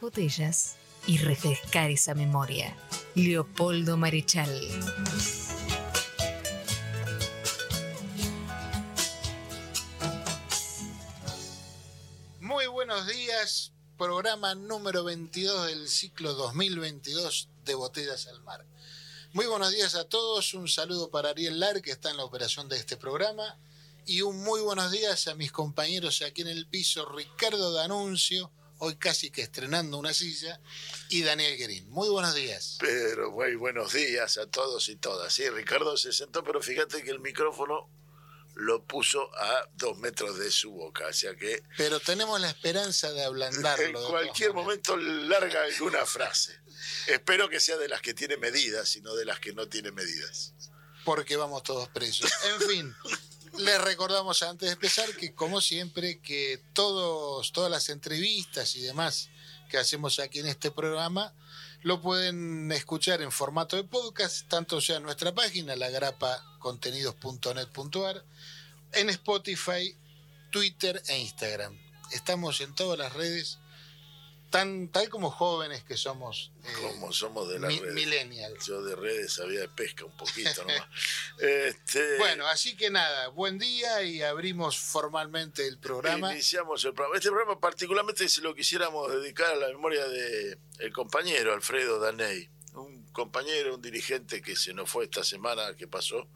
botellas y refrescar esa memoria. Leopoldo Marichal. Muy buenos días, programa número 22 del ciclo 2022 de Botellas al Mar. Muy buenos días a todos, un saludo para Ariel Lar, que está en la operación de este programa, y un muy buenos días a mis compañeros aquí en el piso, Ricardo D'Anuncio, hoy casi que estrenando una silla, y Daniel Guerín. Muy buenos días. Pero muy buenos días a todos y todas. Sí, Ricardo se sentó, pero fíjate que el micrófono lo puso a dos metros de su boca, o sea que... Pero tenemos la esperanza de ablandarlo. En de cualquier momento larga alguna frase. Espero que sea de las que tiene medidas y no de las que no tiene medidas. porque vamos todos presos. En fin, les recordamos antes de empezar que como siempre que todos todas las entrevistas y demás que hacemos aquí en este programa lo pueden escuchar en formato de podcast, tanto sea en nuestra página, lagrapacontenidos.net.ar, en Spotify, Twitter e Instagram. Estamos en todas las redes, tan, tal como jóvenes que somos eh, Como somos de las mi- redes. millennials. Yo de redes sabía de pesca un poquito nomás. Este, Bueno, así que nada, buen día y abrimos formalmente el programa. Iniciamos el programa. Este programa particularmente se lo quisiéramos dedicar a la memoria de el compañero Alfredo Daney, un compañero, un dirigente que se nos fue esta semana que pasó,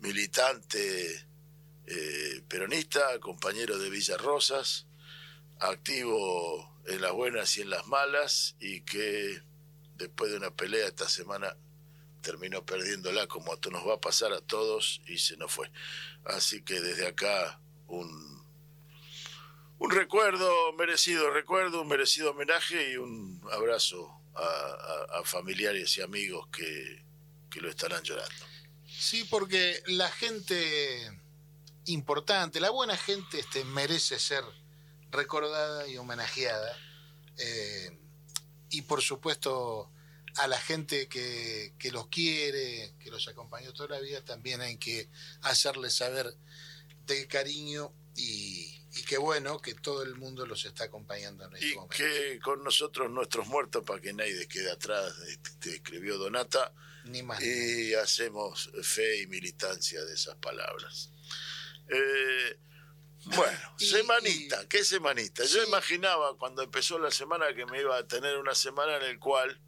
militante eh, peronista, compañero de Villa Rosas, activo en las buenas y en las malas y que después de una pelea esta semana terminó perdiéndola como nos va a pasar a todos y se nos fue. Así que desde acá un, un recuerdo merecido, recuerdo, un merecido homenaje y un abrazo a, a- a familiares y amigos que, que lo estarán llorando. Sí, porque la gente importante, la buena gente este, merece ser recordada y homenajeada. Eh, y por supuesto a la gente que, que los quiere, que los acompañó toda la vida, también hay que hacerles saber del cariño y, y qué bueno que todo el mundo los está acompañando en este Y momento. que con nosotros nuestros muertos para que nadie quede atrás, te escribió Donata, Ni más. y hacemos fe y militancia de esas palabras. Eh, bueno, Y- semanita, y- ¿qué semanita? Yo imaginaba cuando empezó la semana que me iba a tener una semana en el cual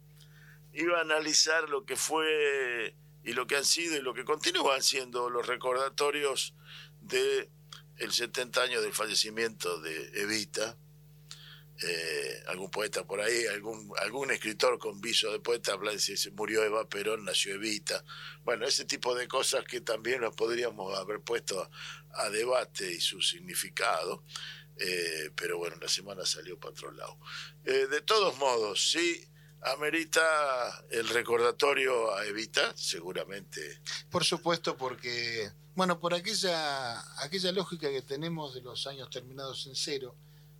iba a analizar lo que fue y lo que han sido y lo que continúan siendo los recordatorios de el 70 años del fallecimiento de Evita, eh, algún poeta por ahí, algún, algún escritor con viso de poeta habla de si murió Eva Perón, nació Evita. Bueno, ese tipo de cosas que también nos podríamos haber puesto a, a debate y su significado. eh, pero bueno, la semana salió para otro lado. Eh, de todos modos, sí, amerita el recordatorio a Evita, seguramente. Por supuesto, porque, bueno, por aquella, aquella lógica que tenemos de los años terminados en cero,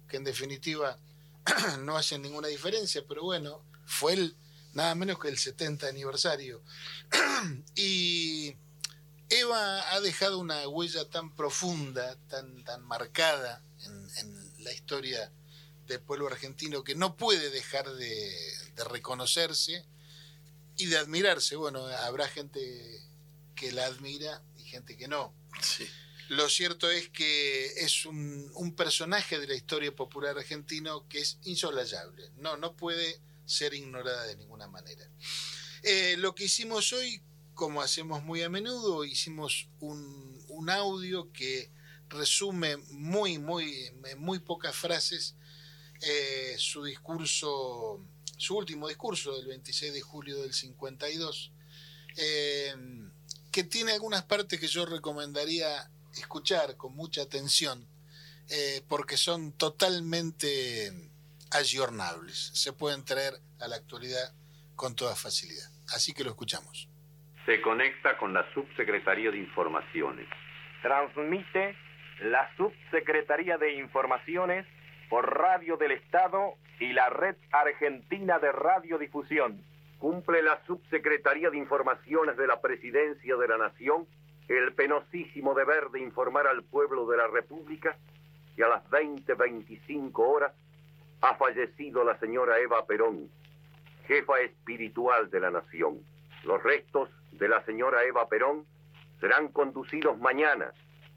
que en definitiva no hacen ninguna diferencia, pero bueno, fue el, nada menos que el 70 aniversario. y Eva ha dejado una huella tan profunda, tan, tan marcada en, la historia del pueblo argentino que no puede dejar de, de reconocerse y de admirarse. Bueno, habrá gente que la admira y gente que no. Sí. Lo cierto es que es un, personaje de la historia popular argentino que es insolayable. No, no puede ser ignorada de ninguna manera. Eh, lo que hicimos hoy, como hacemos muy a menudo, hicimos un, audio que resume muy, muy, muy pocas frases eh, su discurso, su último discurso del 26 de julio del 52, eh, que tiene algunas partes que yo recomendaría escuchar con mucha atención, eh, porque son totalmente ayornables, se pueden traer a la actualidad con toda facilidad. Así que lo escuchamos. Se conecta con la Subsecretaría de Informaciones. Transmite la Subsecretaría de Informaciones por Radio del Estado y la Red Argentina de Radiodifusión. Cumple la Subsecretaría de Informaciones de la Presidencia de la Nación el penosísimo deber de informar al pueblo de la República y a las 20.25 horas ha fallecido la señora Eva Perón, jefa espiritual de la nación. Los restos de la señora Eva Perón serán conducidos mañana,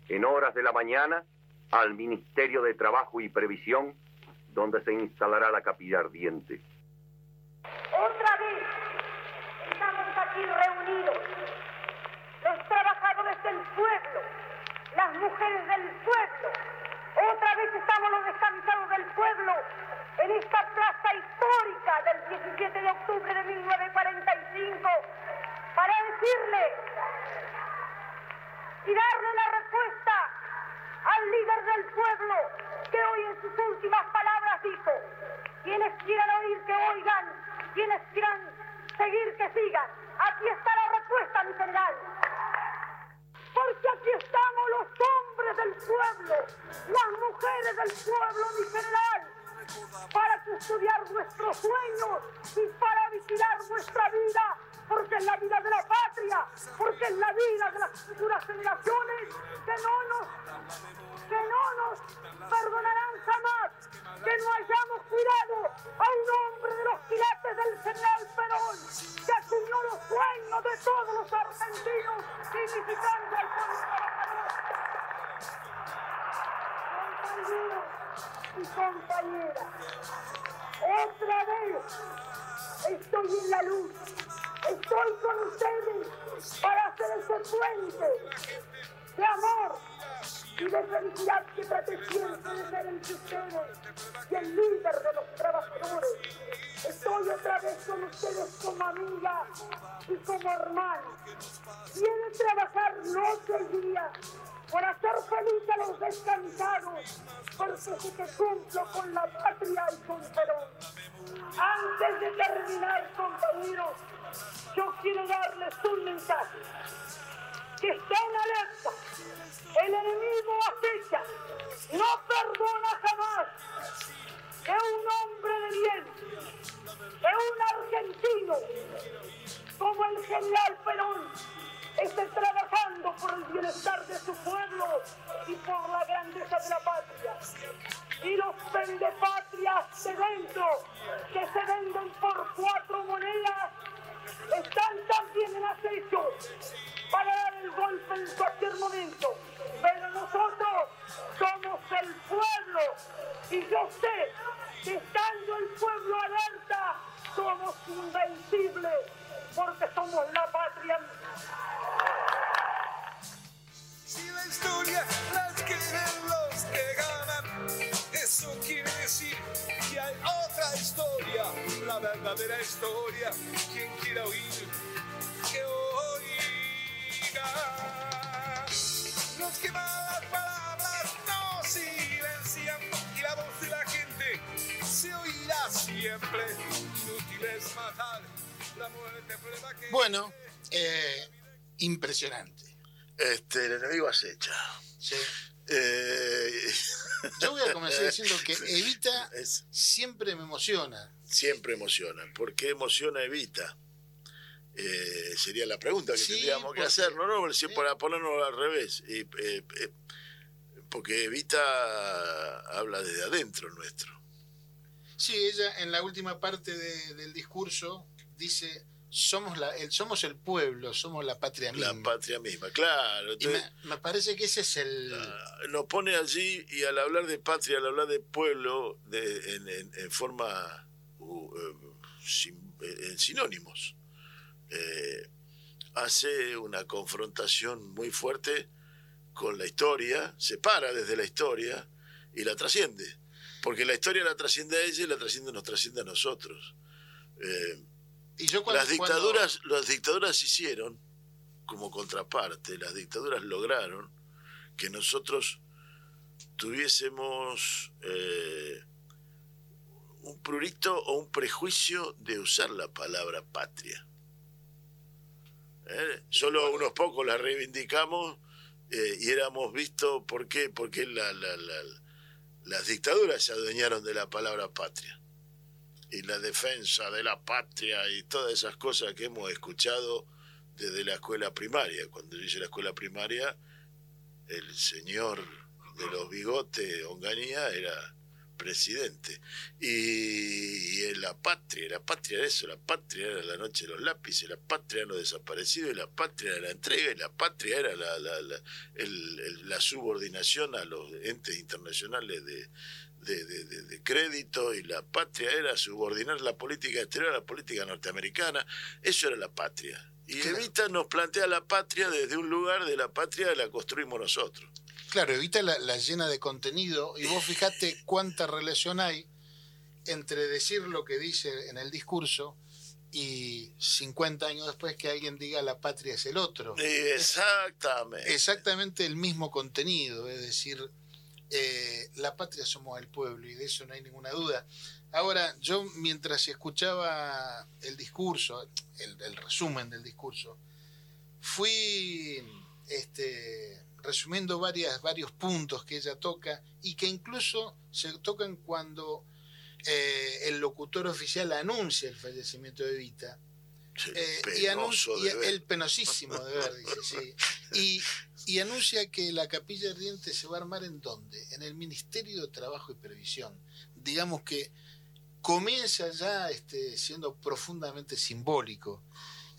en horas de la mañana, al Ministerio de Trabajo y Previsión, donde se instalará la capilla ardiente. Otra vez estamos aquí reunidos, los trabajadores del pueblo, las mujeres del pueblo. Otra vez estamos los descansados del pueblo en esta plaza histórica del 17 de octubre de 1945 para decirle y darle la respuesta al líder del pueblo que hoy en sus últimas palabras dijo, quienes quieran oír que oigan, quienes quieran seguir que sigan. Aquí está la respuesta, mi general. Porque aquí estamos los hombres del pueblo, las mujeres del pueblo, mi general, para custodiar nuestros sueños y para vigilar nuestra vida porque es la vida de la patria, porque es la vida de las futuras generaciones que no nos, que no nos perdonarán jamás que no hayamos cuidado a un hombre de los quilates del general Perón, que asumió los sueños de todos los argentinos, significando al pueblo y compañeras, otra vez estoy en la luz Estoy con ustedes para hacer ese puente de amor y de felicidad que trate siempre de ser entre ustedes y el líder de los trabajadores. Estoy otra vez con ustedes como amiga y como hermana. De trabajar noche y día por hacer feliz a los descansados, porque sé que cumplo con la patria y con Perón. Antes de terminar, compañeros, yo quiero darles un mensaje. Que estén alerta. El enemigo acecha. No perdona jamás que un hombre de bien, que un argentino como el general Perón esté trabajando por el bienestar de su pueblo y por la grandeza de la patria. Y los vendepatrias de dentro, que se venden por cuatro monedas, están también en acecho para dar el golpe en cualquier momento. Pero nosotros somos el pueblo y yo sé que estando el pueblo alerta, somos invencibles porque somos la patria. Si la historia la escriben los que ganan, eso quiere decir que hay otra historia, la verdadera historia. Quien quiera oír, que oiga. Los que malas palabras no silencian y la voz de la gente se oirá siempre. Inútil es matar, la muerte prueba que. Bueno, eh, impresionante. Este, el enemigo acecha. Sí. Eh, Yo voy a comenzar diciendo que Evita es- siempre me emociona. siempre emociona. ¿Por qué emociona Evita? Eh, sería la pregunta que Sí, tendríamos que hacernos, ¿no? Si. Para ponernos al revés. Eh, eh, porque Evita habla desde adentro nuestro. Sí, ella en la última parte de- del discurso dice, somos, la, el, somos el pueblo, somos la patria La misma. patria misma, claro. y me, me parece que ese es el... ah, nos pone allí y al hablar de patria, al hablar de pueblo, de, en, en- en forma uh, sin- eh, en sinónimos, eh, hace una confrontación muy fuerte con la historia, se para desde la historia y la trasciende. Porque la historia la trasciende a ella y la trasciende, nos trasciende a nosotros. Eh, y yo cuando, las dictaduras, las dictaduras hicieron, como contraparte, las dictaduras lograron que nosotros tuviésemos eh, un prurito o un prejuicio de usar la palabra patria. ¿Eh? Solo unos pocos la reivindicamos eh, y éramos vistos, ¿por qué? Porque la- la- la- las dictaduras se adueñaron de la palabra patria y la defensa de la patria y todas esas cosas que hemos escuchado desde la escuela primaria. Cuando yo hice la escuela primaria, el señor de los bigotes, Onganía, era presidente. Y, la patria, la patria era eso, la patria era la noche de los lápices, la patria era lo desaparecido, y la patria era la entrega, y la patria era la, la, la, la subordinación a los entes internacionales de, de, de, crédito y la patria era subordinar la política exterior a la política norteamericana. Eso era la patria. Y Evita nos plantea la patria desde un lugar de la patria la construimos nosotros. Claro, Evita la, la llena de contenido y vos fijate cuánta relación hay entre decir lo que dice en el discurso y 50 años después que alguien diga la patria es el otro. Exactamente. exactamente el mismo contenido, es decir, eh, la patria somos el pueblo y de eso no hay ninguna duda. Ahora, yo mientras escuchaba el discurso, el, resumen del discurso, fui este, resumiendo varias, varios puntos que ella toca y que incluso se tocan cuando eh, el locutor oficial anuncia el fallecimiento de Evita. Eh, y, anuncia, el penosísimo de ver, dice, sí. Y, y anuncia que la capilla ardiente se va a armar en dónde? En el Ministerio de Trabajo y Previsión. Digamos que comienza ya este, siendo profundamente simbólico,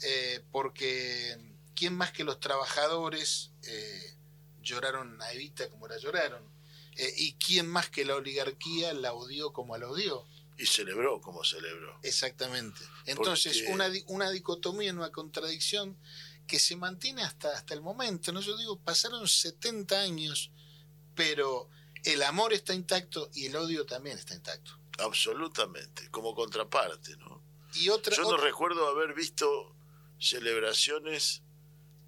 eh, porque ¿quién más que los trabajadores eh, lloraron a Evita como la lloraron? Eh, ¿Y quién más que la oligarquía la odió como la odió? Y celebró como celebró. Exactamente. Entonces, una, una dicotomía, una contradicción que se mantiene hasta, hasta el momento. ¿no? Yo digo, pasaron 70 años, pero el amor está intacto y el odio también está intacto. Absolutamente, como contraparte, ¿no? Y otra, Yo no recuerdo haber visto celebraciones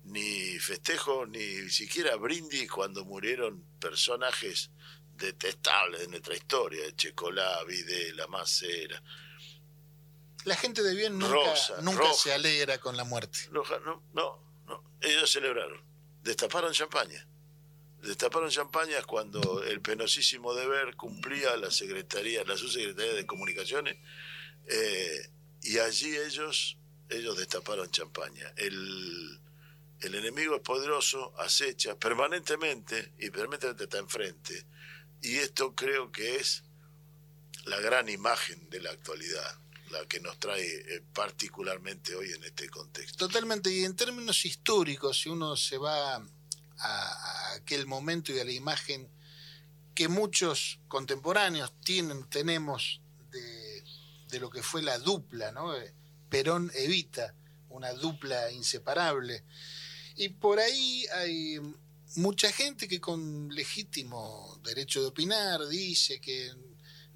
ni festejos ni siquiera brindis cuando murieron personajes detestables de nuestra historia, Checolá, Videla, Macera, la gente de bien nunca, nunca se alegra con la muerte. no, no, no. Ellos celebraron. Destaparon champaña. Destaparon champañas cuando el penosísimo deber cumplía la secretaría, la subsecretaría de comunicaciones, eh, y allí ellos, ellos destaparon champaña. El, el enemigo es poderoso, acecha permanentemente y permanentemente está enfrente. Y esto creo que es la gran imagen de la actualidad la que nos trae eh, particularmente hoy en este contexto. Totalmente, y en términos históricos, si uno se va a, aquel momento y a la imagen que muchos contemporáneos tienen, tenemos de, de lo que fue la dupla, ¿no? Eh, Perón Evita, una dupla inseparable. Y por ahí hay mucha gente que con legítimo derecho de opinar dice que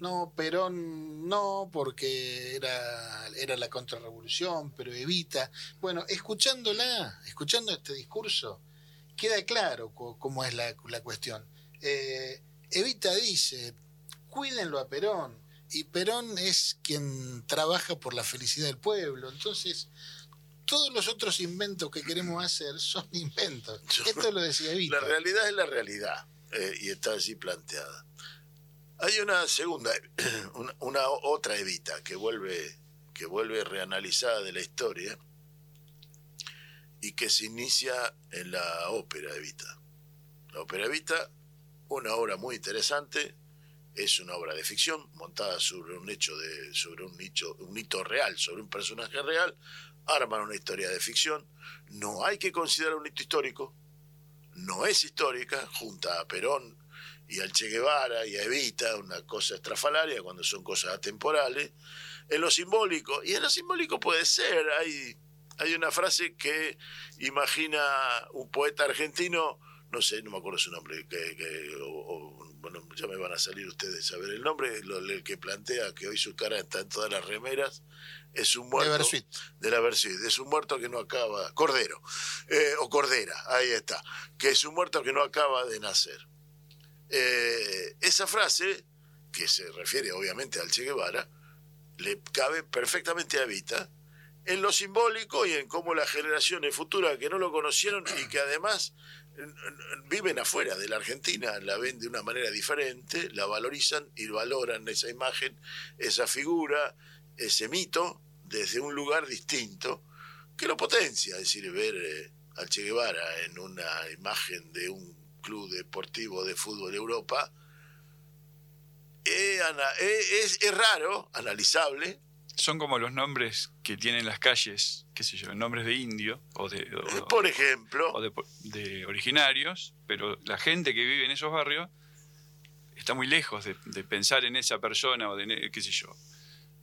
no, Perón no, porque era, era la contrarrevolución, pero Evita. Bueno, escuchándola, escuchando este discurso, queda claro cómo es la, cuestión. Eh, Evita dice, cuídenlo a Perón, y Perón es quien trabaja por la felicidad del pueblo. Entonces, todos los otros inventos que queremos hacer son inventos. Esto lo decía Evita. La realidad es la realidad, eh, y está así planteada. Hay una segunda, una, otra Evita que vuelve, que vuelve reanalizada de la historia y que se inicia en la ópera Evita. La ópera Evita, una obra muy interesante, es una obra de ficción montada sobre un hecho de, sobre un nicho, un hito real, sobre un personaje real, arman una historia de ficción. No hay que considerar un hito histórico, no es histórica, junta a Perón y al Che Guevara y a Evita, una cosa estrafalaria cuando son cosas atemporales. En lo simbólico, y en lo simbólico puede ser, hay, hay una frase que imagina un poeta argentino, no sé, no me acuerdo su nombre, que, bueno, ya me van a salir ustedes a ver el nombre, el que plantea que hoy su cara está en todas las remeras, es un muerto de la Versuit, es un muerto que no acaba, Cordero, eh, o Cordera, ahí está, que es un muerto que no acaba de nacer. Eh, esa frase, que se refiere obviamente al Che Guevara, le cabe perfectamente a Vita en lo simbólico y en cómo las generaciones futuras que no lo conocieron y que además viven afuera de la Argentina, la ven de una manera diferente, la valorizan y valoran esa imagen, esa figura, ese mito desde un lugar distinto que lo potencia, es decir, ver eh, al Che Guevara en una imagen de un club deportivo de fútbol Europa, eh, eh, es raro, analizable. Son como los nombres que tienen las calles, qué sé yo, nombres de indio o de, o- Eh, Por ejemplo, o de, de originarios, pero la gente que vive en esos barrios está muy lejos de, de pensar en esa persona o de, qué sé yo,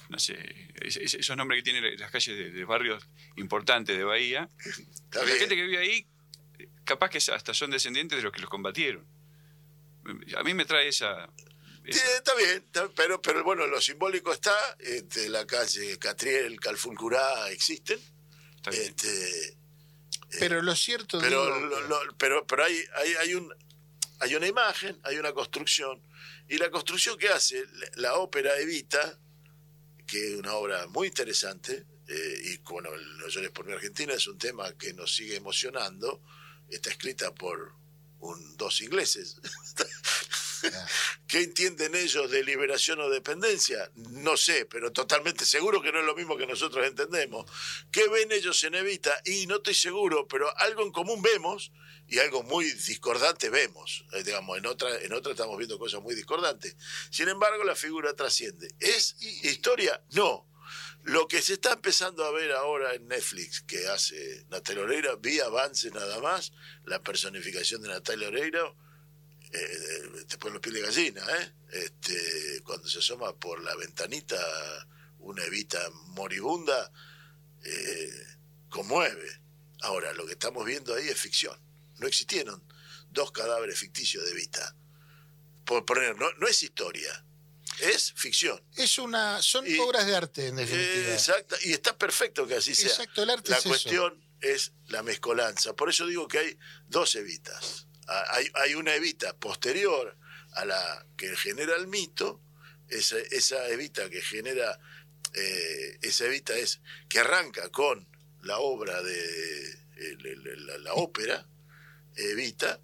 no sé, es- es- esos nombres que tienen las calles de, de barrios importantes de Bahía. está la bien. gente que vive ahí, capaz que hasta son descendientes de los que los combatieron. A mí me trae esa... Sí, está bien, está- pero, pero bueno, lo simbólico está, este, la calle Catriel, Calfulcurá existen, este, Pero lo cierto pero, digo, lo- lo- pero, pero hay, hay, hay, un, hay una imagen, hay una construcción, y la construcción que hace la, la ópera Evita, que es una obra muy interesante, eh, y bueno, el No llores por mi Argentina es un tema que nos sigue emocionando, está escrita por un, dos ingleses. ¿Qué entienden ellos de liberación o dependencia? No sé, pero totalmente seguro que no es lo mismo que nosotros entendemos. ¿Qué ven ellos en Evita? Y no estoy seguro, pero algo en común vemos y algo muy discordante vemos. Eh, digamos, en otra, en otra estamos viendo cosas muy discordantes. Sin embargo, la figura trasciende. ¿Es historia? No. Lo que se está empezando a ver ahora en Netflix, que hace Natalia Oreira, vi avance nada más, la personificación de Natalia Oreira, eh, te pone los pies de gallina, ¿eh? Este, cuando se asoma por la ventanita una evita moribunda, eh, conmueve. Ahora, lo que estamos viendo ahí es ficción. No existieron dos cadáveres ficticios de Evita. Por poner, no, no es historia, es ficción. es una, son Y- obras de arte, en definitiva. Eh, exacto, y está perfecto que así sea. Exacto, el arte La es eso. cuestión es la mezcolanza. Por eso digo que hay dos evitas. Hay, una evita posterior a la que genera el mito, esa, evita que genera, eh, esa evita es que arranca con la obra de la, la ópera, Evita,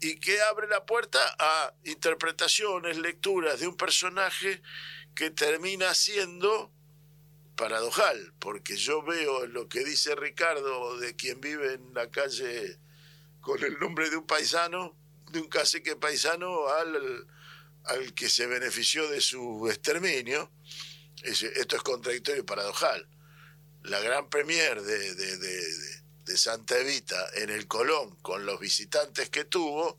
y que abre la puerta a interpretaciones, lecturas de un personaje que termina siendo paradojal, porque yo veo lo que dice Ricardo de quien vive en la calle con el nombre de un paisano, de un cacique paisano, al, al que se benefició de su exterminio. Es- esto es contradictorio y paradojal. La gran premier de, de- de- de- Santa Evita en el Colón, con los visitantes que tuvo,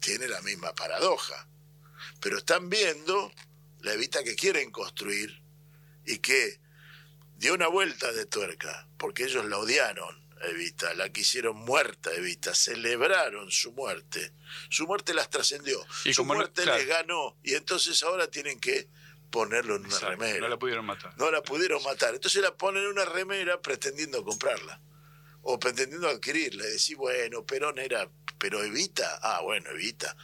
tiene la misma paradoja. Pero están viendo la Evita que quieren construir y que dio una vuelta de tuerca, porque ellos la odiaron, Evita, la quisieron muerta, Evita, celebraron su muerte. Su muerte las trascendió, Y su no- muerte claro. les ganó, y entonces ahora tienen que ponerlo en una Exacto, remera. no la pudieron matar. No la pudieron matar. Entonces la ponen en una remera pretendiendo comprarla. O pretendiendo adquirirla. Y decir, bueno, Perón era. Pero Evita. Ah, bueno, Evita.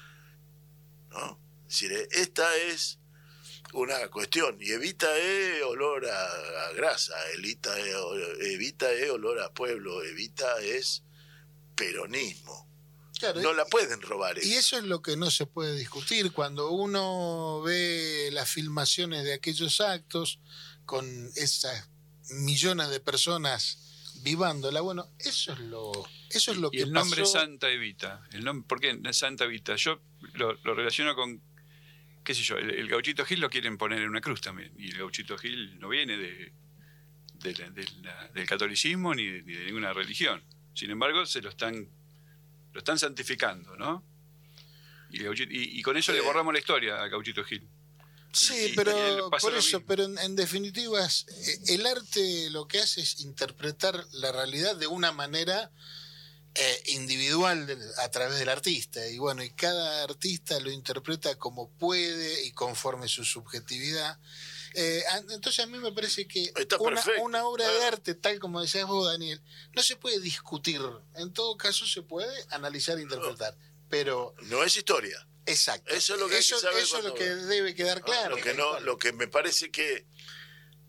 ¿No? Es decir, esta es una cuestión. Y Evita es olor a, a grasa. Evita es, Evita es olor a pueblo. Evita es peronismo. Claro, No la pueden robar. Y eso es lo que no se puede discutir. Cuando uno ve las filmaciones de aquellos actos con esas millones de personas vivándola, bueno, eso es lo, eso es lo y que el nombre pasó. Santa Evita. El nombre, ¿Por qué Santa Evita? Yo lo, lo relaciono con, qué sé yo, el, el gauchito Gil lo quieren poner en una cruz también. Y el gauchito Gil no viene de, de la- de la- del catolicismo ni de, ni de ninguna religión. Sin embargo, se lo están, lo están santificando, ¿no? Y, el Gauchito- y- y con eso le borramos la historia a Gauchito Gil. Sí, Y- pero por eso, pero en, en definitiva es, eh, el arte lo que hace es interpretar la realidad de una manera eh, individual de- a través del artista. Y bueno, y cada artista lo interpreta como puede y conforme su subjetividad. Eh, entonces a mí me parece que una, obra de Ah. arte, tal como decías vos, Daniel, no se puede discutir. En todo caso se puede analizar e interpretar. Pero, No es historia. exacto. Eso es lo que hay que eso, saber eso es lo que debe quedar ¿no? claro. Lo que no, lo que me parece que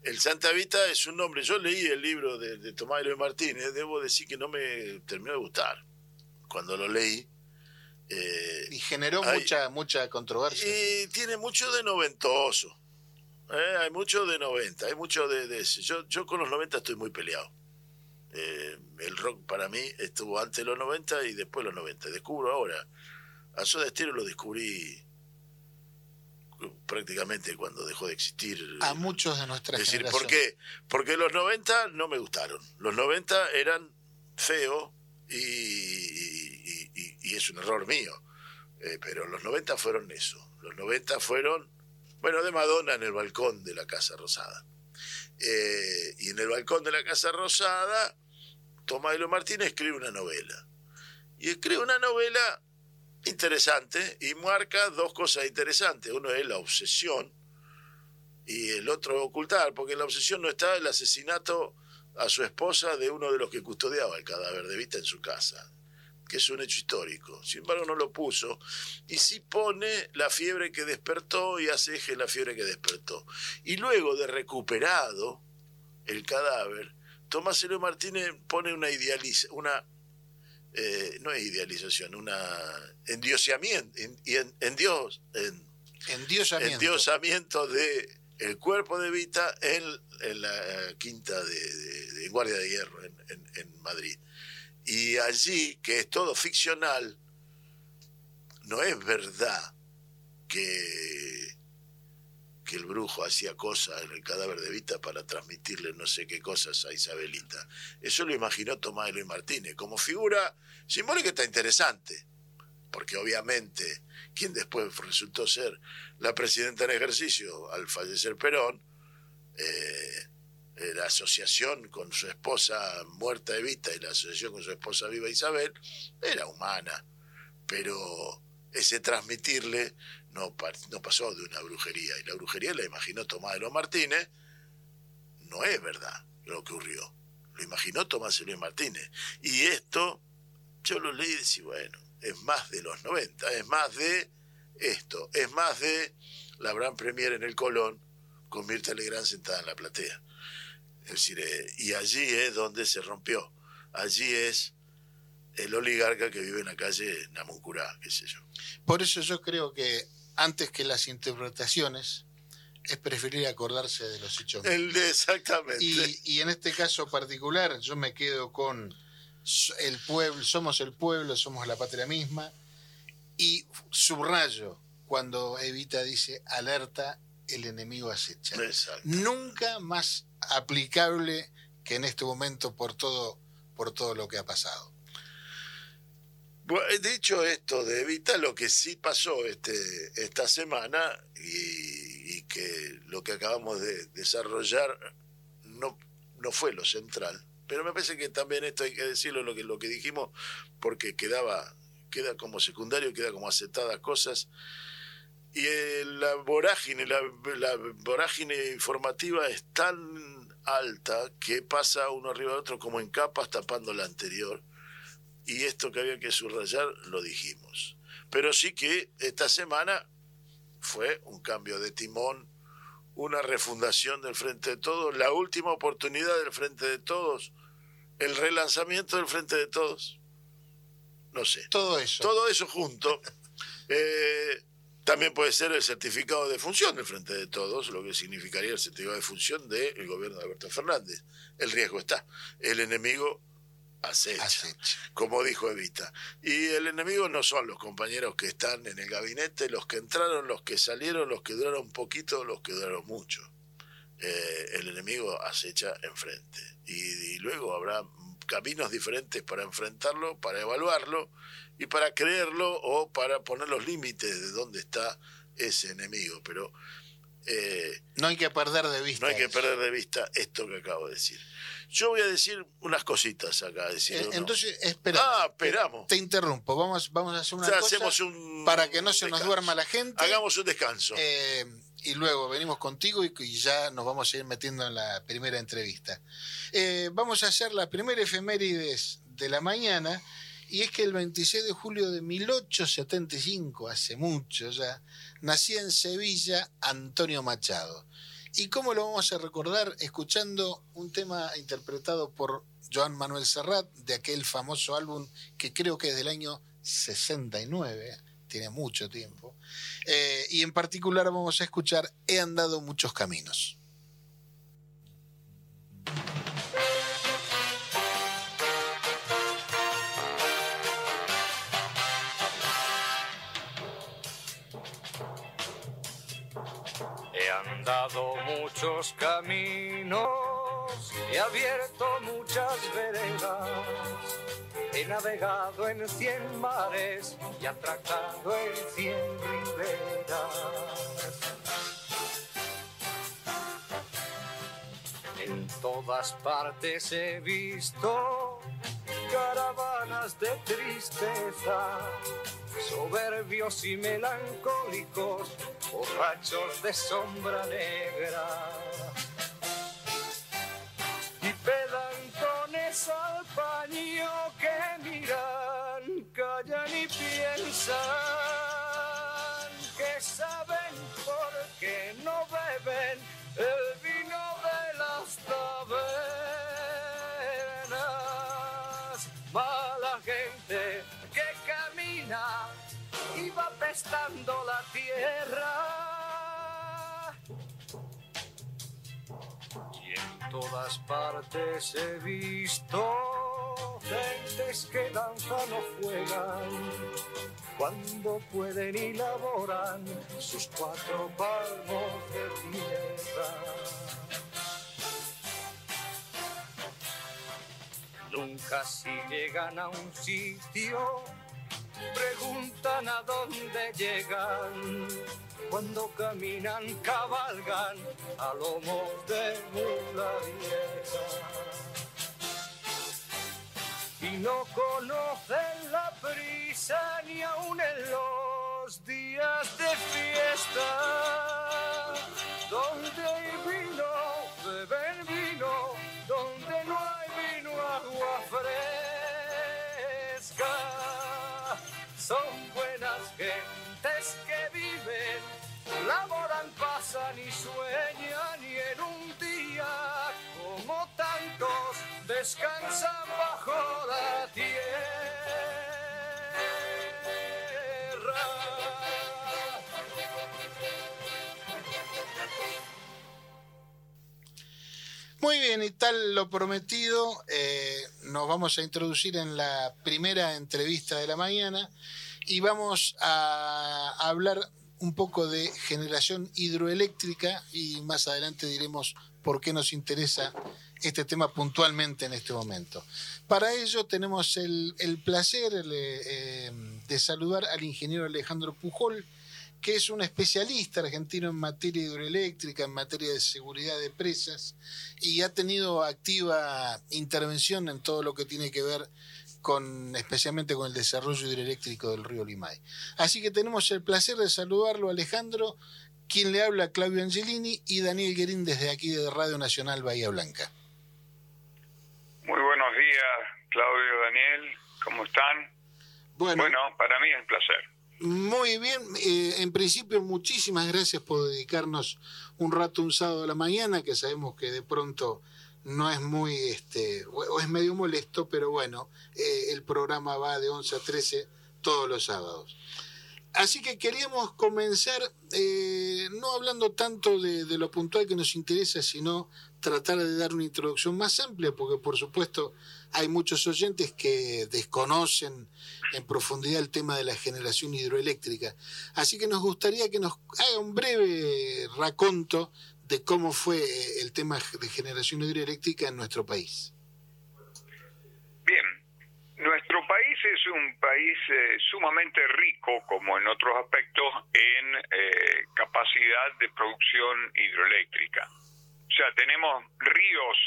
el Santa Vita es un nombre. Yo leí el libro de, de Tomás Eloy Martínez, debo decir que no me terminó de gustar cuando lo leí. Eh, y generó Hay- mucha mucha controversia. y tiene mucho de noventoso. ¿eh? Hay mucho de 90, hay mucho de, de yo con los 90 estoy muy peleado. Eh, el rock para mí estuvo antes de los 90 y después de los 90. Descubro ahora. A Soda Stereo lo descubrí prácticamente cuando dejó de existir. A muchos de nuestra Es decir, generación. ¿por qué? Porque los 90 no me gustaron. Los 90 eran feos y, y- y- y es un error mío. Eh, pero los 90 fueron eso. Los 90 fueron, bueno, de Madonna en el balcón de la Casa Rosada. Eh, y en el balcón de la Casa Rosada, Tomás de los Martínez escribe una novela. Y escribe una novela interesante y marca dos cosas interesantes. Uno es la obsesión y el otro ocultar, porque en la obsesión no está el asesinato a su esposa de uno de los que custodiaba el cadáver de Vita en su casa, que es un hecho histórico. Sin embargo, no lo puso. Y sí pone la fiebre que despertó y hace eje la fiebre que despertó. Y luego de recuperado el cadáver, Tomás Eloy Martínez pone una idealiza, una eh, no es idealización, una endiosamiento, en, en- en Dios, en, Endiosamiento. endiosamiento de el cuerpo de Vita en, en la quinta de, de- de Guardia de Hierro en, en- en Madrid. Y allí, que es todo ficcional, no es verdad que, que el brujo hacía cosas en el cadáver de Vita para transmitirle no sé qué cosas a Isabelita. Eso lo imaginó Tomás Eloy Martínez. Como figura simbólica está interesante, porque obviamente quien después resultó ser la presidenta en ejercicio al fallecer Perón, eh, eh, la asociación con su esposa muerta Evita y la asociación con su esposa viva Isabel era humana, pero ese transmitirle no, no pasó de una brujería, y la brujería la imaginó Tomás de los Martínez, no es verdad lo que ocurrió, lo imaginó Tomás Eloy Martínez, y esto yo lo leí y decía, bueno, es más de los 90, es más de esto, es más de la gran premier en el Colón con Mirta Legrand sentada en la platea. Es decir, eh, y allí es donde se rompió. Allí es el oligarca que vive en la calle Namuncurá, qué sé yo. Por eso yo creo que antes que las interpretaciones es preferible acordarse de los hechos. El exactamente. Y, y en este caso particular yo me quedo con el pueblo, somos el pueblo, somos la patria misma y subrayo cuando Evita dice alerta, el enemigo acecha. Exacto. Nunca más aplicable que en este momento por todo por todo lo que ha pasado. Bueno, dicho esto de Evita, lo que sí pasó este, esta semana y, y que lo que acabamos de desarrollar no, no fue lo central, pero me parece que también esto hay que decirlo lo que, lo que dijimos porque quedaba queda como secundario, queda como aceptadas cosas y eh, la vorágine, la, vorágine informativa es tan alta que pasa uno arriba de otro como en capas tapando la anterior y esto que había que subrayar lo dijimos. Pero sí que esta semana fue un cambio de timón, una refundación del Frente de Todos, la última oportunidad del Frente de Todos, el relanzamiento del Frente de Todos. No sé. Todo eso. Todo eso junto. eh, también puede ser el certificado de función del Frente de Todos, lo que significaría el certificado de función del gobierno de Alberto Fernández. El riesgo está. El enemigo acecha, Acecha. como dijo Evita. Y el enemigo no son los compañeros que están en el gabinete, los que entraron, los que salieron, los que duraron poquito, los que duraron mucho. Eh, el enemigo acecha enfrente. Y, y luego habrá caminos diferentes para enfrentarlo, para evaluarlo y para creerlo o para poner los límites de dónde está ese enemigo. Pero eh, No hay que perder de vista. no hay que eso. perder de vista esto que acabo de decir. Yo voy a decir unas cositas acá. Decir, Eh. Entonces, espera. Ah, esperamos. Te interrumpo. Vamos, vamos a hacer una O sea, cosa hacemos un para que no se nos duerma la gente. Hagamos un descanso. Eh, y luego venimos contigo y, y ya nos vamos a ir metiendo en la primera entrevista. Eh, vamos a hacer la primera efemérides de la mañana y es que el 26 de julio de 1875, hace mucho ya, nacía en Sevilla Antonio Machado. ¿Y cómo lo vamos a recordar? Escuchando un tema interpretado por Joan Manuel Serrat de aquel famoso álbum que creo que es del año 69, tiene mucho tiempo. Eh, y en particular vamos a escuchar He andado muchos caminos. andado muchos caminos, he abierto muchas veredas, he navegado en cien mares y atracado en cien riberas. En todas partes he visto caravanas de tristeza, soberbios y melancólicos, borrachos de sombra negra. Pedantones al paño que miran, callan y piensan que saben por qué no beben el vino de las tabernas. Mala gente que camina y va pestando la tierra. En todas partes he visto gentes que danzan o juegan cuando pueden y laboran sus cuatro palmos de tierra. Nunca si llegan a un sitio, preguntan a dónde llegan. Cuando caminan, cabalgan a lomos de mula vieja y no conocen la prisa ni aun en los días de fiesta. Donde hay vino, beben vino, donde no hay vino, agua fresca. Son buenas gentes que viven, laboran, pasan y sueñan y en un día como tantos descansan bajo la tierra. Muy bien, y tal lo prometido, eh, nos vamos a introducir en la primera entrevista de la mañana y vamos a hablar un poco de generación hidroeléctrica y más adelante diremos por qué nos interesa este tema puntualmente en este momento. Para ello tenemos el, placer el, eh, de saludar al ingeniero Alejandro Pujol, que es un especialista argentino en materia hidroeléctrica, en materia de seguridad de presas, y ha tenido activa intervención en todo lo que tiene que ver con, especialmente con el desarrollo hidroeléctrico del río Limay. Así que tenemos el placer de saludarlo, Alejandro, quien le habla Claudio Angelini y Daniel Guerín desde aquí de Radio Nacional Bahía Blanca. Muy buenos días, Claudio, Daniel, ¿cómo están? Bueno, Bueno, para mí es un placer. Muy bien, eh, en principio muchísimas gracias por dedicarnos un rato un sábado a la mañana, que sabemos que de pronto no es muy, este, o o es medio molesto, pero bueno, eh, el programa va de 11 a 13 todos los sábados. Así que queríamos comenzar eh, no hablando tanto de, de lo puntual que nos interesa, sino tratar de dar una introducción más amplia, porque por supuesto hay muchos oyentes que desconocen en profundidad el tema de la generación hidroeléctrica. Así que nos gustaría que nos haga un breve raconto de cómo fue eh, el tema de generación hidroeléctrica en nuestro país. Bien, nuestro país es un país eh, sumamente rico, como en otros aspectos, en eh, capacidad de producción hidroeléctrica. O sea, tenemos ríos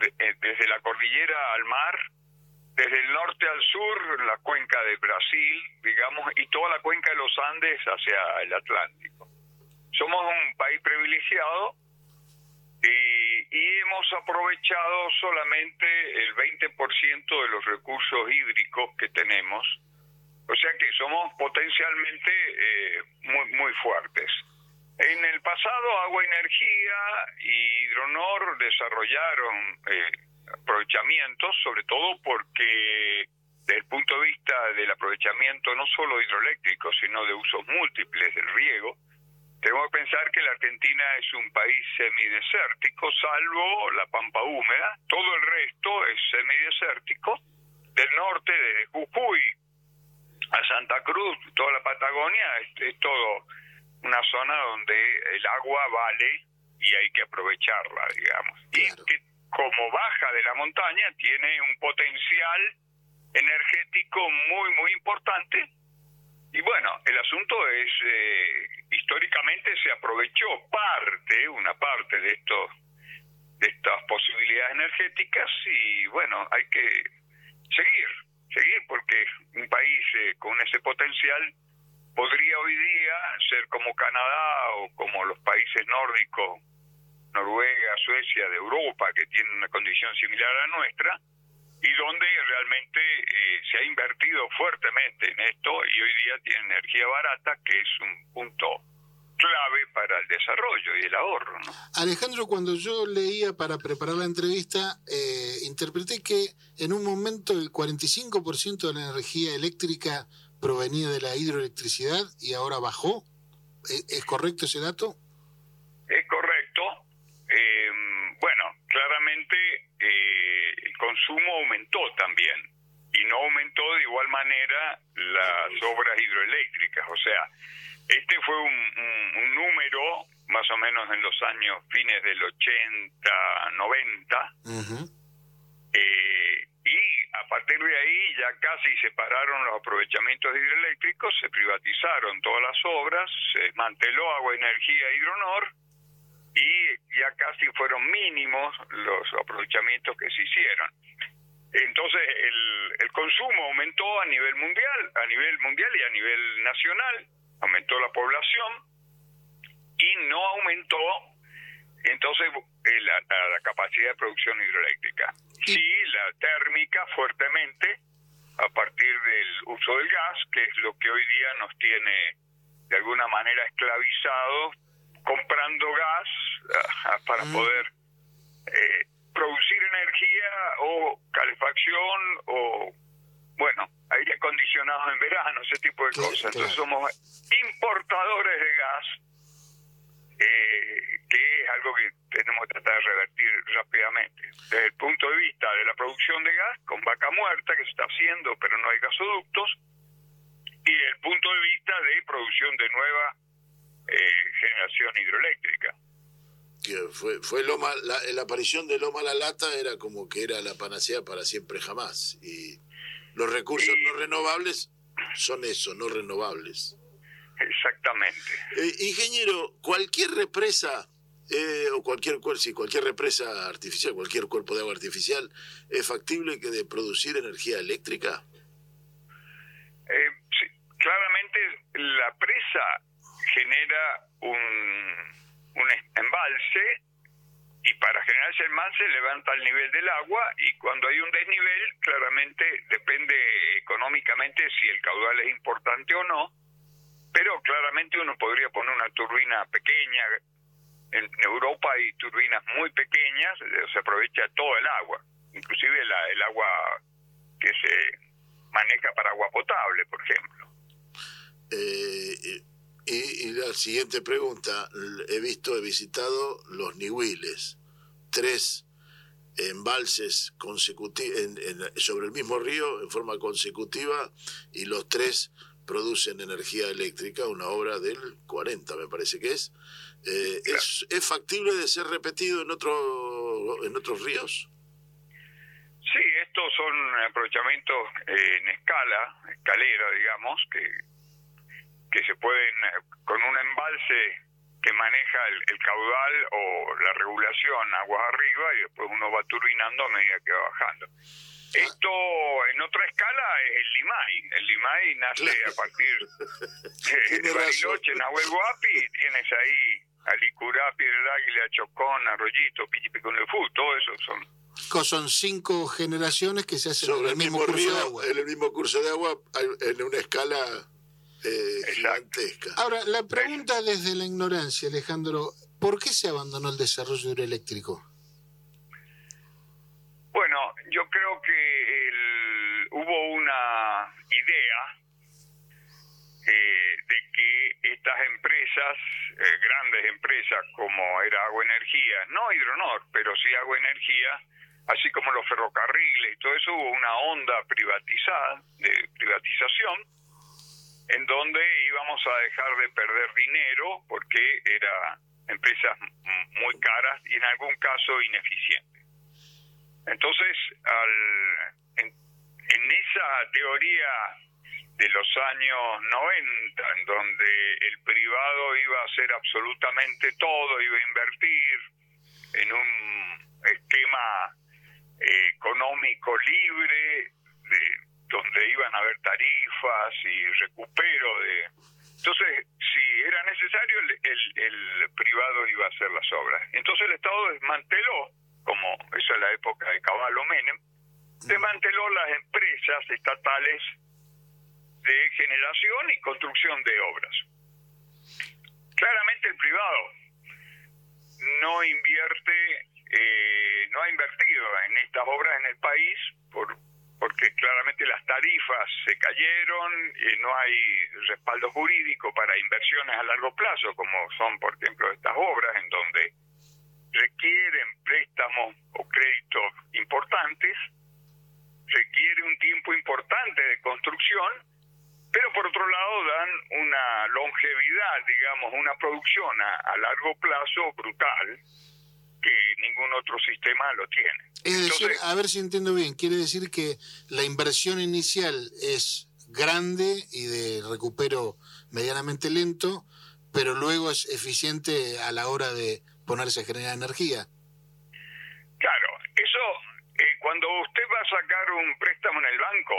de- eh, desde la cordillera al mar, desde el norte al sur, la cuenca de Brasil, digamos, y toda la cuenca de los Andes hacia el Atlántico. Somos un país privilegiado y, y hemos aprovechado solamente el 20% de los recursos hídricos que tenemos. O sea que somos potencialmente eh, muy, muy fuertes. En el pasado, Agua Energía y Hidronor desarrollaron eh, aprovechamientos, sobre todo porque desde el punto de vista del aprovechamiento no solo hidroeléctrico, sino de usos múltiples del riego, tenemos que pensar que la Argentina es un país semidesértico, salvo la pampa húmeda. Todo el resto es semidesértico. Del norte, desde Jujuy a Santa Cruz, toda la Patagonia, es, es todo una zona donde el agua vale y hay que aprovecharla, digamos. Claro. Y que como baja de la montaña tiene un potencial energético muy, muy importante. Y bueno, el asunto es, eh, históricamente se aprovechó parte, una parte de estos de estas posibilidades energéticas y bueno, hay que seguir, seguir porque un país eh, con ese potencial podría hoy día ser como Canadá o como los países nórdicos, Noruega, Suecia, de Europa, que tienen una condición similar a la nuestra, y donde realmente eh, se ha invertido fuertemente en esto y hoy día tiene energía barata, que es un punto clave para el desarrollo y el ahorro. Alejandro, cuando yo leía para preparar la entrevista, eh, interpreté que en un momento el 45% de la energía eléctrica provenía de la hidroelectricidad y ahora bajó. ¿E- ¿Es correcto ese dato? Es correcto. Eh, bueno, claramente eh, el consumo aumentó también y no aumentó de igual manera las obras hidroeléctricas. O sea, este fue un, un- un número más o menos en los años fines del 80, 90, eh, y a partir de ahí ya casi se pararon los aprovechamientos hidroeléctricos, se privatizaron todas las obras, se desmanteló Agua Energía Hidronor y ya casi fueron mínimos los aprovechamientos que se hicieron. Entonces el, el consumo aumentó a nivel mundial, a nivel mundial y a nivel nacional, aumentó la población y no aumentó entonces la, la- la capacidad de producción hidroeléctrica. Sí, la térmica fuertemente a partir del uso del gas, que es lo que hoy día nos tiene de alguna manera esclavizados, comprando gas ah, para poder eh, producir energía o calefacción o, bueno, aire acondicionado en verano, ese tipo de cosas. Entonces somos importadores de gas, eh, que es algo que tenemos que tratar de revertir rápidamente. Desde el punto de vista de la producción de gas, con vaca muerta, que se está haciendo, pero no hay gasoductos, y desde el punto de vista de producción de nueva eh, generación hidroeléctrica. Que fue, fue Loma, la, la aparición de Loma La Lata era como que era la panacea para siempre jamás. Y los recursos Y- no renovables son eso, no renovables. Exactamente. Eh, ingeniero, cualquier represa eh, o cualquier sí, cualquier represa artificial, cualquier cuerpo de agua artificial, ¿es factible que de producir energía eléctrica? Eh, claramente la presa genera un, un embalse y para generar ese embalse levanta el nivel del agua y cuando hay un desnivel claramente depende económicamente si el caudal es importante o no, pero claramente uno podría poner una turbina pequeña. En Europa hay turbinas muy pequeñas, eh, se aprovecha todo el agua, inclusive el agua que se maneja para agua potable, por ejemplo. Eh, y, y la siguiente pregunta, he visto, he visitado los Nihuiles, tres embalses consecutivos sobre el mismo río en forma consecutiva y los tres producen energía eléctrica, una obra del 40 me parece que es. Eh, ¿es, ¿Es factible de ser repetido en, otro, en otros ríos? Sí, estos son aprovechamientos en escala, escalera, digamos, que, que se pueden, con un embalse que maneja el, el caudal o la regulación aguas arriba y después uno va turbinando a medida que va bajando. Esto en otra escala es el Limay. El Limay nace Claro. a partir de. Bariloche, Nahuel Guapi, y tienes ahí Alicurá, Piedra del Águila, Chocón, Arroyito, Pichipicunlefú, todo eso son Co- Son cinco generaciones que se hacen en el mismo curso río, de agua. en el mismo curso de agua, en una escala eh, gigantesca. Ahora, la pregunta desde la ignorancia, Alejandro, ¿por qué se abandonó el desarrollo hidroeléctrico? Bueno, yo creo que el- hubo una idea eh, de que estas empresas, eh, grandes empresas como era Agua Energía, no Hidronor, pero sí Agua Energía, así como los ferrocarriles y todo eso, hubo una onda privatizada, de privatización, en donde íbamos a dejar de perder dinero porque era empresas muy caras y en algún caso ineficientes. Entonces, al, en, en esa teoría de los años 90, en donde el privado iba a hacer absolutamente todo, iba a invertir en un esquema eh, económico libre, de, donde iban a haber tarifas y recupero de... Entonces, si era necesario, el, el- el privado iba a hacer las obras. Entonces el Estado desmanteló, como esa es la época de Caballo Menem, desmanteló las empresas estatales de generación y construcción de obras. Claramente el privado no invierte, eh, no ha invertido en estas obras en el país por, porque claramente las tarifas se cayeron, eh, no hay respaldo jurídico para inversiones a largo plazo, como son, por ejemplo, estas obras en donde requieren préstamos o créditos importantes, requiere un tiempo importante de construcción, pero por otro lado dan una longevidad, digamos, una producción a, a largo plazo brutal que ningún otro sistema lo tiene. Es decir, Entonces- a ver si entiendo bien, quiere decir que la inversión inicial es grande y de recupero medianamente lento, pero luego es eficiente a la hora de ponerse a generar energía. Claro, eso, eh, cuando usted va a sacar un préstamo en el banco,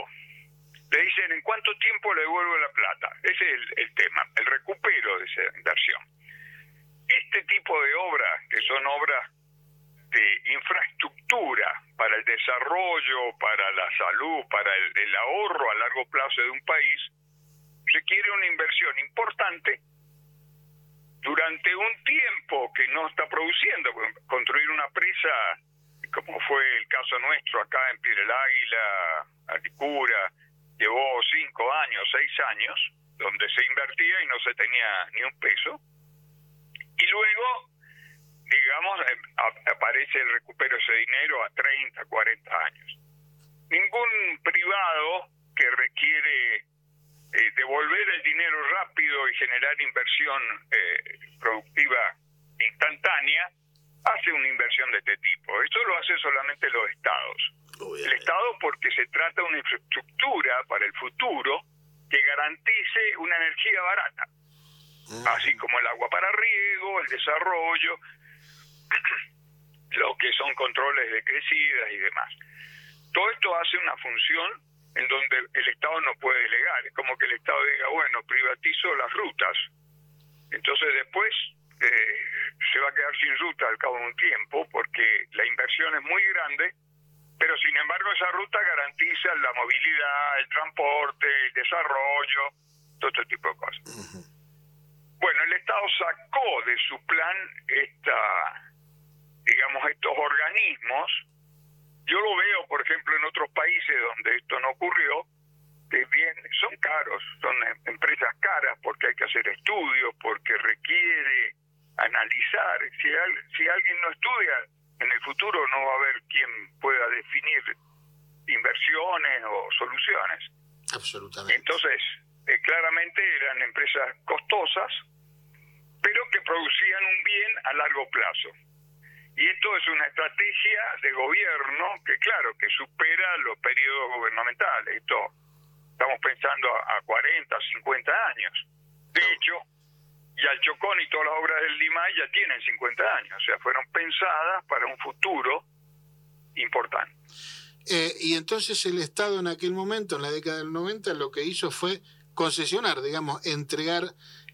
le dicen en cuánto tiempo le devuelvo la plata. Ese es el, el tema, el recupero de esa inversión. Este tipo de obras, que son obras de infraestructura para el desarrollo, para la salud, para el, el ahorro a largo plazo de un país, requiere una inversión importante durante un tiempo que no está produciendo. Construir una presa, como fue el caso nuestro acá en Piedra del Águila, Alicura, llevó cinco años, seis años, donde se invertía y no se tenía ni un peso. Y luego, digamos, ap- aparece el recupero ese dinero a 30, 40 años. Ningún privado que requiere eh, devolver el dinero rápido y generar inversión eh, productiva instantánea hace una inversión de este tipo. Esto lo hace solamente los estados. El Estado porque se trata de una infraestructura para el futuro que garantice una energía barata, así como el agua para riego, el desarrollo, lo que son controles de crecidas y demás. Todo esto hace una función en donde el Estado no puede delegar. Es como que el Estado diga, bueno, privatizo las rutas. Entonces después eh, se va a quedar sin ruta al cabo de un tiempo porque la inversión es muy grande, pero sin embargo esa ruta garantiza la movilidad, el transporte, el desarrollo, todo este tipo de cosas. Bueno, el Estado sacó de su plan esta, digamos, estos organismos. Yo lo veo, por ejemplo, en otros países donde esto no ocurrió, que bien son caros, son em- empresas caras porque hay que hacer estudios, porque requiere analizar. Si, al- si alguien no estudia, en el futuro no va a haber quien pueda definir inversiones o soluciones. Absolutamente. Entonces, eh, claramente eran empresas costosas, pero que producían un bien a largo plazo. Y esto es una estrategia de gobierno que, claro, que supera los periodos gubernamentales. Esto estamos pensando a, a 40, 50 años. De hecho, ya el Chocón y todas las obras del Limay ya tienen 50 años, o sea, fueron pensadas para un futuro importante. Eh, y entonces el Estado en aquel momento, en la década del 90, lo que hizo fue concesionar, digamos, entregar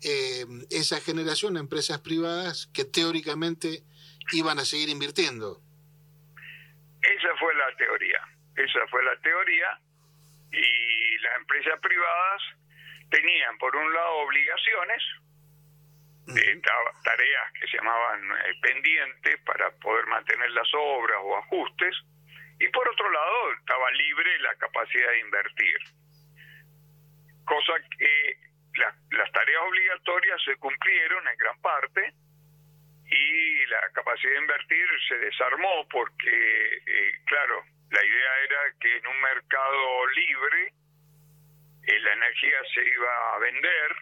eh, esa generación a empresas privadas que teóricamente iban a seguir invirtiendo. Esa fue la teoría, esa fue la teoría y las empresas privadas tenían por un lado obligaciones, eh, ta- tareas que se llamaban eh, pendientes para poder mantener las obras o ajustes, y por otro lado estaba libre la capacidad de invertir. Cosa que la- las tareas obligatorias se cumplieron en gran parte y la capacidad de invertir se desarmó porque, eh, claro, la idea era que en un mercado libre eh, la energía se iba a vender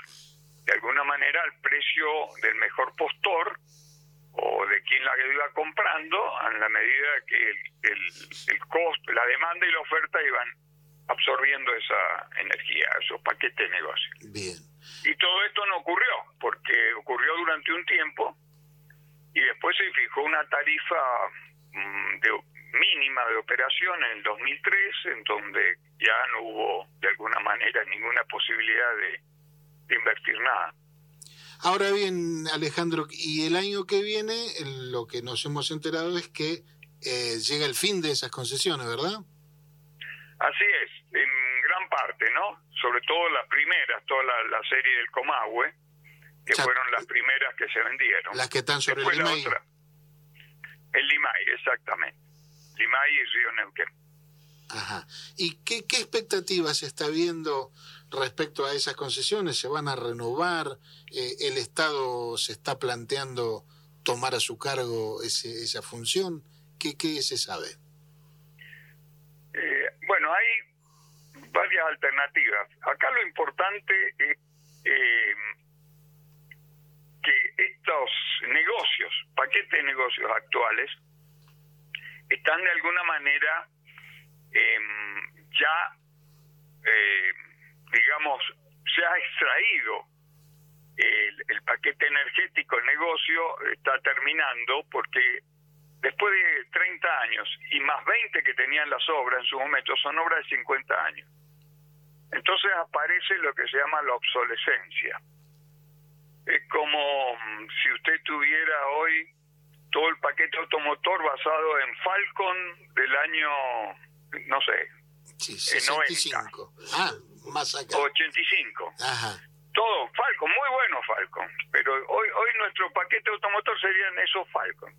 de alguna manera al precio del mejor postor o de quien la iba comprando en la medida que el, el, el costo, la demanda y la oferta iban absorbiendo esa energía, esos paquetes de negocio. Bien. Y todo esto no ocurrió, porque ocurrió durante un tiempo y después se fijó una tarifa mm, de, mínima de operación en el 2003, en donde ya no hubo de alguna manera ninguna posibilidad de invertir nada. Ahora bien, Alejandro, y el año que viene, lo que nos hemos enterado es que eh, llega el fin de esas concesiones, ¿verdad? Así es, en gran parte, ¿no? Sobre todo las primeras, toda la, la serie del Comahue, que O sea, fueron las primeras que se vendieron. Las que están sobre Después el la Limay. otra. El Limay, exactamente. Limay y Río Neuquén. Ajá. ¿Y qué, qué expectativas se está viendo respecto a esas concesiones? ¿Se van a renovar? Eh, ¿El Estado se está planteando tomar a su cargo esa función? ¿Qué, ¿Qué se sabe? Eh, bueno, hay varias alternativas. Acá lo importante es eh, que estos negocios, paquetes de negocios actuales, están de alguna manera em, ya, digamos, se ha extraído el, el paquete energético, el negocio está terminando porque después de 30 años y más 20 que tenían las obras en su momento, son obras de 50 años. Entonces aparece lo que se llama la obsolescencia. Es como mm, si usted tuviera hoy todo el paquete automotor basado en Falcon del año, no sé, Sí, Eh, 90. 65. Ah, más acá. 85. Ajá. Todo, Falcon, muy bueno Falcon, pero hoy hoy nuestro paquete automotor serían esos Falcon.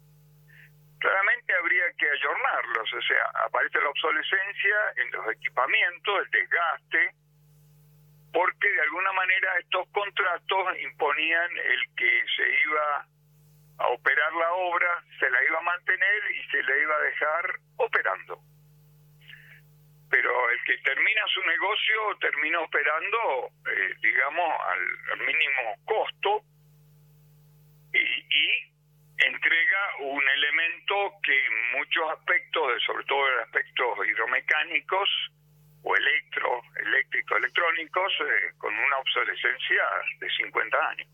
Claramente habría que ayornarlos, o sea, aparece la obsolescencia en los equipamientos, el desgaste, porque de alguna manera estos contratos imponían el que se iba a operar la obra, se la iba a mantener y se la iba a dejar operando. Pero el que termina su negocio termina operando, eh, digamos, al, mínimo costo y, y entrega un elemento que muchos aspectos, sobre todo en aspectos hidromecánicos o electro, eléctrico electrónicos, eh, con una obsolescencia de 50 años,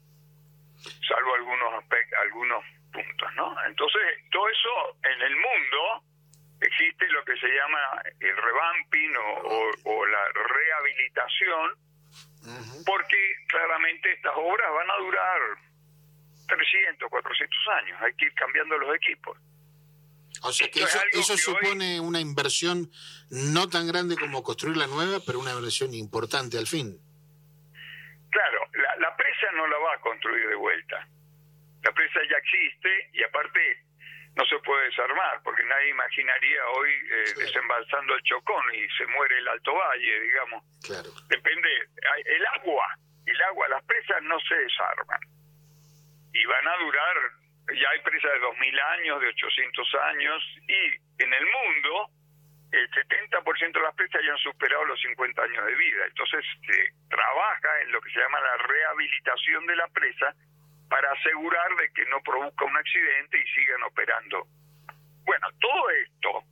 salvo algunos aspectos, algunos puntos, ¿no? Entonces, todo eso en el mundo existe lo que se llama el revamping o, o- o la rehabilitación, porque claramente estas obras van a durar 300, 400 años, hay que ir cambiando los equipos. O sea que Esto eso, algo eso que hoy- supone una inversión no tan grande como construir la nueva, pero una inversión importante al fin. Claro, la, la presa no la va a construir de vuelta. La presa ya existe y aparte no se puede desarmar, porque nadie imaginaría hoy eh, Claro. desembalsando el Chocón y se muere el Alto Valle, digamos. Claro. Depende, hay- el agua, el agua, las presas no se desarman. Y van a durar, ya hay presas de 2000 años, de 800 años, y en el mundo el 70% de las presas ya han superado los 50 años de vida. Entonces se trabaja en lo que se llama la rehabilitación de la presa para asegurar de que no produzca un accidente y sigan operando. Bueno, todo esto,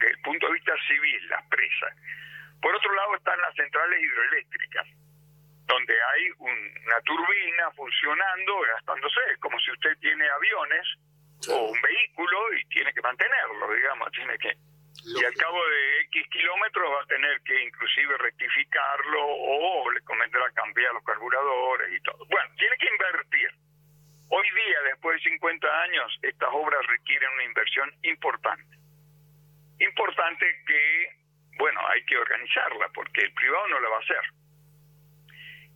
desde el punto de vista civil, las presas. Por otro lado están las centrales hidroeléctricas, donde hay un- una turbina funcionando, gastándose, es como si usted tiene aviones o un vehículo y tiene que mantenerlo, digamos, tiene que... Y al cabo de X kilómetros va a tener que inclusive rectificarlo o le convendrá cambiar los carburadores y todo. Bueno, tiene que invertir. Hoy día, después de 50 años, estas obras requieren una inversión importante. Importante que, bueno, hay que organizarla porque el privado no la va a hacer.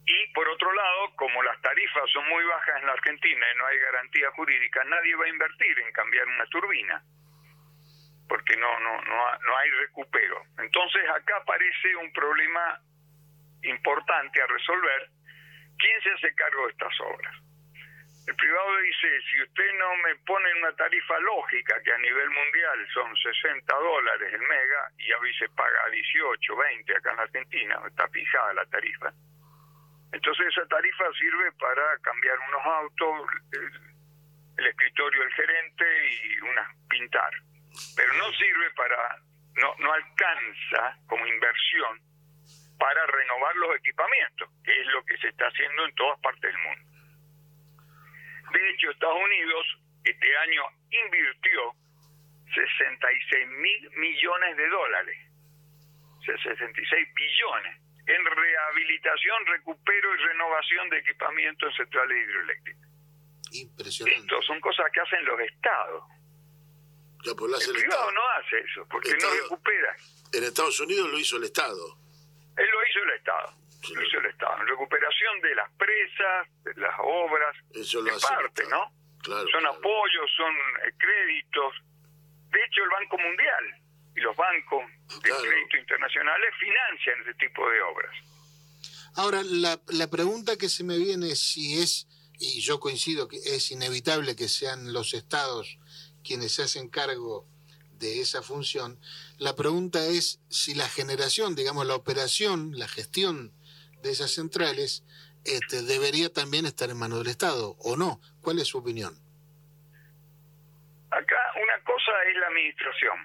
Y por otro lado, como las tarifas son muy bajas en la Argentina y no hay garantía jurídica, nadie va a invertir en cambiar una turbina porque no no no, no hay recupero. Entonces acá aparece un problema importante a resolver. ¿Quién se hace cargo de estas obras? El privado dice, si usted no me pone una tarifa lógica, que a nivel mundial son 60 dólares el mega, y hoy se paga 18, 20 acá en la Argentina, está fijada la tarifa. Entonces esa tarifa sirve para cambiar unos autos, eh, el escritorio del gerente y unas pintar. Pero no sirve para, no, no alcanza como inversión para renovar los equipamientos, que es lo que se está haciendo en todas partes del mundo. De hecho, Estados Unidos este año invirtió 66 mil millones de dólares, 66 billones, en rehabilitación, recupero y renovación de equipamientos en centrales hidroeléctricas. Impresionante. Esto son cosas que hacen los estados. El privado no hace eso, porque no recupera. En Estados Unidos lo hizo el Estado. Él lo hizo el Estado. Sí, Lo hizo el Estado. En recuperación de las presas, de las obras, Eso lo el parte. ¿no? Claro. son claro. apoyos, son eh, créditos. De hecho, el Banco Mundial y los bancos de Claro. crédito internacionales financian ese tipo de obras. Ahora, la, la pregunta que se me viene es si es, y yo coincido que es inevitable que sean los estados quienes se hacen cargo de esa función, la pregunta es si la generación, digamos, la operación, la gestión de esas centrales, este, debería también estar en manos del Estado, ¿o no? ¿Cuál es su opinión? Acá una cosa es la administración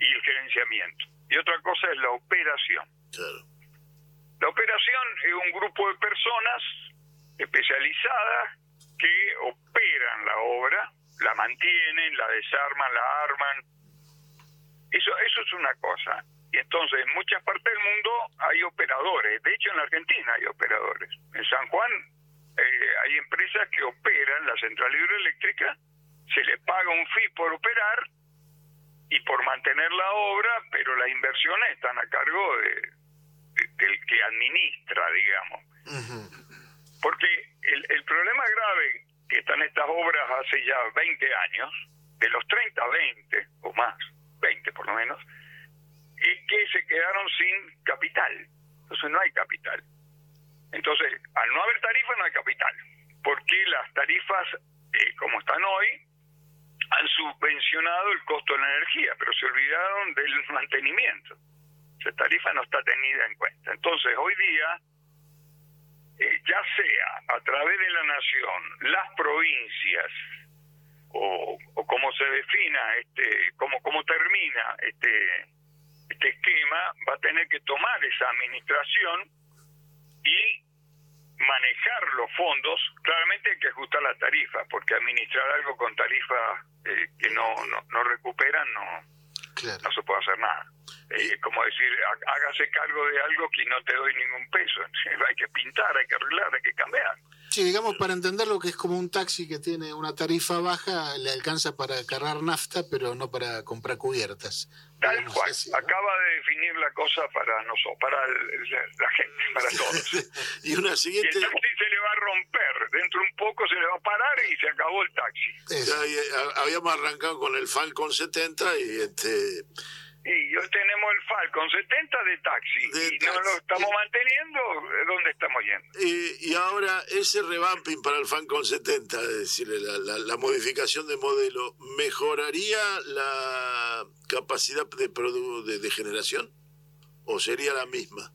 y el gerenciamiento, y otra cosa es la operación. Claro. La operación es un grupo de personas especializadas que operan la obra, la mantienen, la desarman, la arman. Eso, eso es una cosa. Y entonces en muchas partes del mundo hay operadores. De hecho en la Argentina hay operadores. En San Juan eh, hay empresas que operan la central hidroeléctrica, se le paga un fee por operar y por mantener la obra, pero las inversiones están a cargo de, de- del que administra, digamos. Porque el, el problema grave que están estas obras hace ya 20 años, de los 30 a 20 o más, 20 por lo menos, es que se quedaron sin capital. Entonces no hay capital. Entonces, al no haber tarifa no hay capital. Porque las tarifas, eh, como están hoy, han subvencionado el costo de la energía, pero se olvidaron del mantenimiento. Esa tarifa no está tenida en cuenta. Entonces, hoy día, eh, ya sea a través de la nación, las provincias, o, o cómo se defina, este, cómo, cómo termina este, este esquema, va a tener que tomar esa administración y manejar los fondos. Claramente hay que ajustar la tarifa, porque administrar algo con tarifa eh, que no, no, no recuperan no, Claro. no se puede hacer nada. Eh, Es como decir, há- hágase cargo de algo que no te doy ningún peso. Hay que pintar, hay que arreglar, hay que cambiar. Sí, digamos, para entender lo que es como un taxi que tiene una tarifa baja, le alcanza para cargar nafta, pero no para comprar cubiertas. Tal cual. Acaba de definir la cosa para nosotros, para el- la, la gente, para todos. Y una Y el siguiente. taxi se le va a romper. Dentro de un poco se le va a parar y se acabó el taxi. Eso. ya, ya, habíamos arrancado con el Falcon 70 y este Y hoy tenemos el Falcon 70 de taxi. De y no taxi. lo estamos manteniendo. ¿Dónde estamos yendo? y, y ahora ese revamping para el Falcon 70, es decir, la, la- la modificación de modelo, ¿mejoraría la capacidad de, produ- de, de generación? ¿O sería la misma?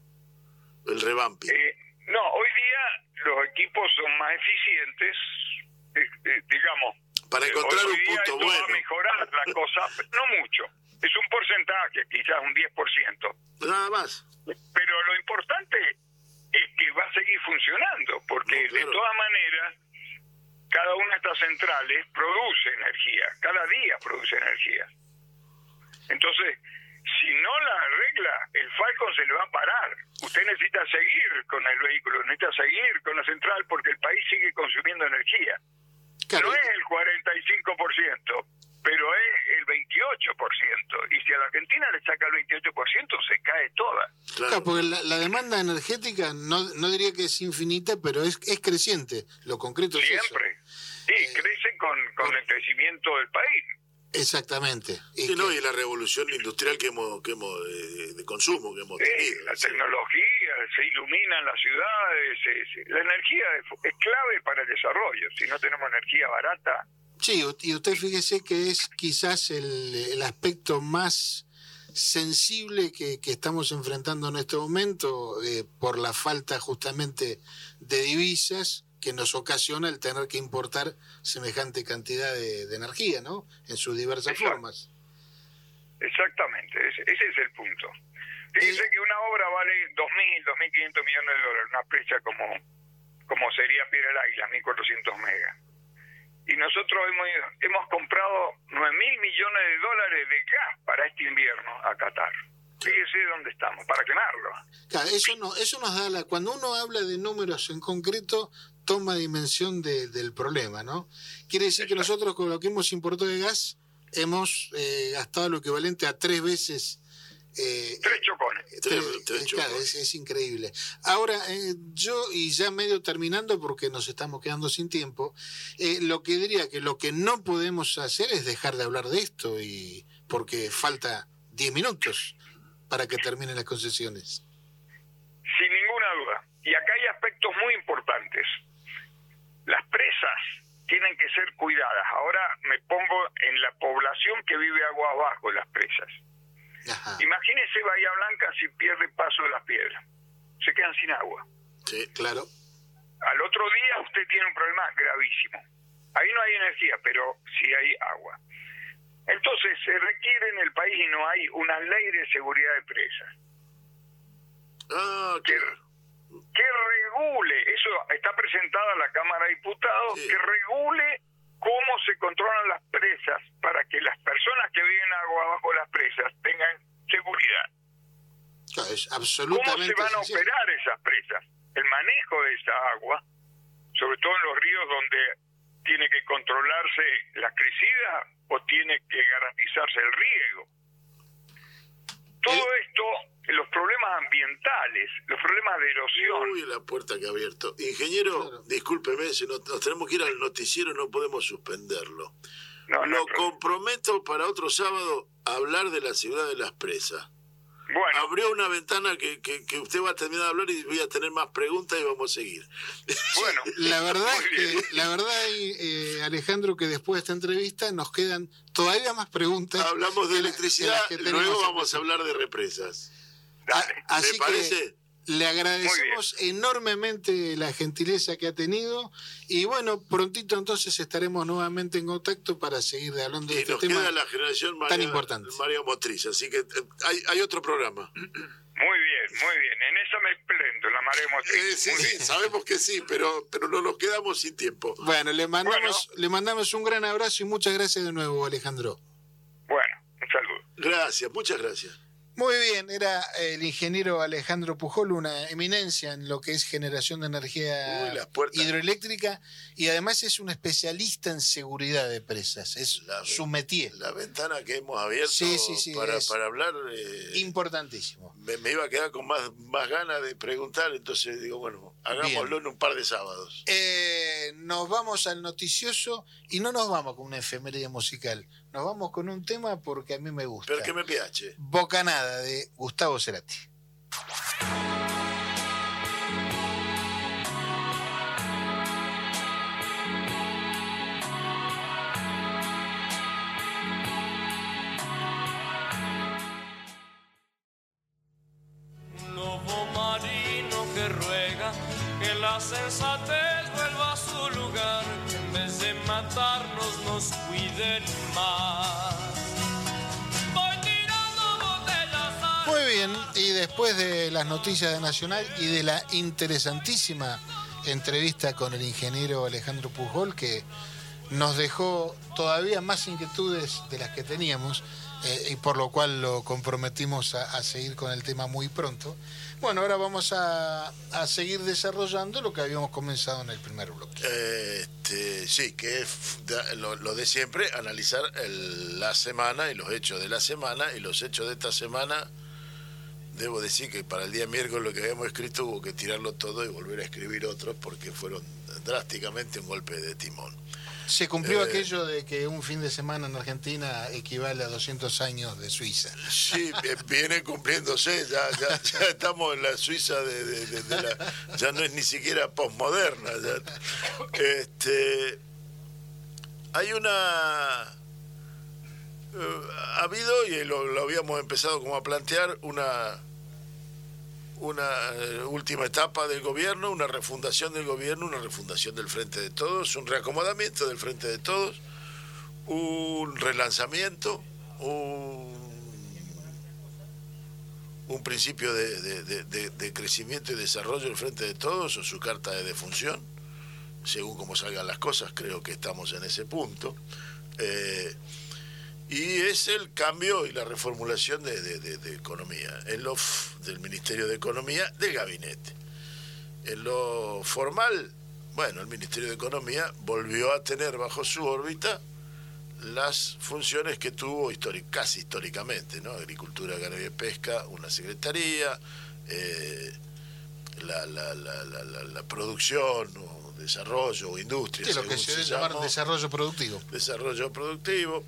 El revamping. Eh, no, hoy día los equipos son más eficientes, eh, eh, digamos. Para encontrar hoy un día punto esto va bueno. a mejorar la cosa, no mucho. Es un porcentaje, quizás un 10%. Nada más. Pero lo importante es que va a seguir funcionando, porque No, claro. de todas maneras, cada una de estas centrales produce energía, cada día produce energía. Entonces, si no la arregla, el Falcon se le va a parar. Usted necesita seguir con el vehículo, necesita seguir con la central porque el país sigue consumiendo energía. Claro, No es el 45%, pero es el 28%. Y si a la Argentina le saca el 28%, se cae toda. Claro. claro, porque la, la demanda energética no, no diría que es infinita, pero es, es creciente. Lo concreto es eso. Siempre. Sí, crece con, con el crecimiento del país. Exactamente. Y Sí, no, que- y la revolución industrial que hemos, que hemos de, de consumo que hemos Sí, tenido. la sí. tecnología, se iluminan las ciudades. la energía es, es clave para el desarrollo. Si no tenemos energía barata, Sí, y usted fíjese que es quizás el, el aspecto más sensible que, que estamos enfrentando en este momento eh, por la falta justamente de divisas que nos ocasiona el tener que importar semejante cantidad de, de energía, ¿no? En sus diversas Exacto. formas. Exactamente, ese, ese es el punto. Fíjense Eh. que una obra vale 2.000, 2.500 millones de dólares, una presa como, como sería Piedra del Águila, 1.400 megas. Y nosotros hemos, hemos comprado 9.000 millones de dólares de gas para este invierno a Qatar. Fíjese dónde estamos, para quemarlo. Claro, eso, no, eso nos da la... Cuando uno habla de números en concreto, toma dimensión de- del problema, ¿no? Quiere decir que nosotros con lo que hemos importado de gas hemos eh, gastado lo equivalente a tres veces... eh, Tres chocones. Tres- Tres- eh, es, es increíble. Ahora, eh, yo, y ya medio terminando porque nos estamos quedando sin tiempo, eh, lo que diría que lo que no podemos hacer es dejar de hablar de esto, y porque falta 10 minutos para que terminen las concesiones. Sin ninguna duda. Y acá hay aspectos muy importantes. Las presas tienen que ser cuidadas. Ahora me pongo en la población que vive agua abajo de las presas. Ajá, Imagínese Bahía Blanca si pierde paso de las piedras. Se quedan sin agua. Sí. claro. Al otro día usted tiene un problema gravísimo. Ahí no hay energía, pero sí hay agua. Entonces se requiere en el país y no hay una ley de seguridad de presas. Ah, que, claro. que regule, eso está presentada a la Cámara de Diputados, Sí. que regule cómo se controlan las presas para que las personas que viven agua abajo de las presas tengan seguridad. ¿Cómo se van a esencial. operar esas presas? El manejo de esa agua, sobre todo en los ríos donde tiene que controlarse la crecida o tiene que garantizarse el riego. Todo esto, los problemas ambientales, los problemas de erosión, Uy, la puerta que ha abierto. Ingeniero, Claro. discúlpeme, si no- nos tenemos que ir al noticiero, no podemos suspenderlo. no, no Lo comprometo para otro sábado a hablar de la ciudad de las presas. Bueno, Abrió una ventana que, que, que usted va a terminar de hablar y voy a tener más preguntas y vamos a seguir. bueno. La verdad es que, la verdad, eh, Alejandro, que después de esta entrevista nos quedan todavía más preguntas. Hablamos de que la- electricidad, luego vamos a hablar de represas. Dale. A- así ¿Le que parece? Le agradecemos enormemente la gentileza que ha tenido y bueno, prontito entonces estaremos nuevamente en contacto para seguir hablando de Y este nos tema. queda la generación María, tan importante. María Motriz, así que eh, hay, hay otro programa. Muy bien, muy bien. En eso me prendo, la marea motriz. Eh, sí, sí, sabemos que sí, pero, pero no nos quedamos sin tiempo. Bueno, le mandamos, le mandamos un gran abrazo y muchas gracias de nuevo, Alejandro. Bueno, un saludo. Gracias, muchas gracias. Muy bien, era el ingeniero Alejandro Pujol, una eminencia en lo que es generación de energía Uy, hidroeléctrica y además es un especialista en seguridad de presas, es La- su métier, La ventana que hemos abierto Sí, sí, sí, para, es- para hablar, eh, importantísimo. me, me iba a quedar con más, más ganas de preguntar, entonces digo, bueno, hagámoslo en un par de sábados. Eh, nos vamos al noticioso y no nos vamos con una efeméride musical, nos vamos con un tema porque a mí me gusta. Pero que me piache. Bocanada de Gustavo Cerati. Después de las noticias de Nacional y de la interesantísima entrevista con el ingeniero Alejandro Pujol, que nos dejó todavía más inquietudes de las que teníamos, eh, y por lo cual lo comprometimos a, seguir con el tema muy pronto. Bueno, ahora vamos a, a seguir desarrollando lo que habíamos comenzado en el primer bloque. Este, sí, que es lo, de siempre, analizar la semana y los hechos de la semana y los hechos de esta semana. Debo decir que para el día miércoles lo que habíamos escrito hubo que tirarlo todo y volver a escribir otros porque fueron drásticamente un golpe de timón. Se cumplió Eh. aquello de que un fin de semana en Argentina equivale a 200 años de Suiza. Sí, viene cumpliéndose, ya, ya, ya estamos en la Suiza de, de- de- de la, ya no es ni siquiera posmoderna. Este, hay una, ha habido, y lo, habíamos empezado como a plantear, una, una eh, última etapa del gobierno, una refundación del gobierno, una refundación del Frente de Todos, un reacomodamiento del Frente de Todos, un relanzamiento, un, un principio de crecimiento y desarrollo del Frente de Todos o su carta de defunción, según como salgan las cosas, creo que estamos en ese punto. Eh, y es el cambio y la reformulación de, de- de- de economía, en lo f- del Ministerio de Economía, del gabinete. En lo formal, bueno, el Ministerio de Economía volvió a tener bajo su órbita las funciones que tuvo históric- casi históricamente, ¿no? Agricultura, ganadería y pesca, una secretaría, eh, la, la- la- la- la- la producción o desarrollo o industria. Sí, lo que se llamar desarrollo productivo. desarrollo productivo,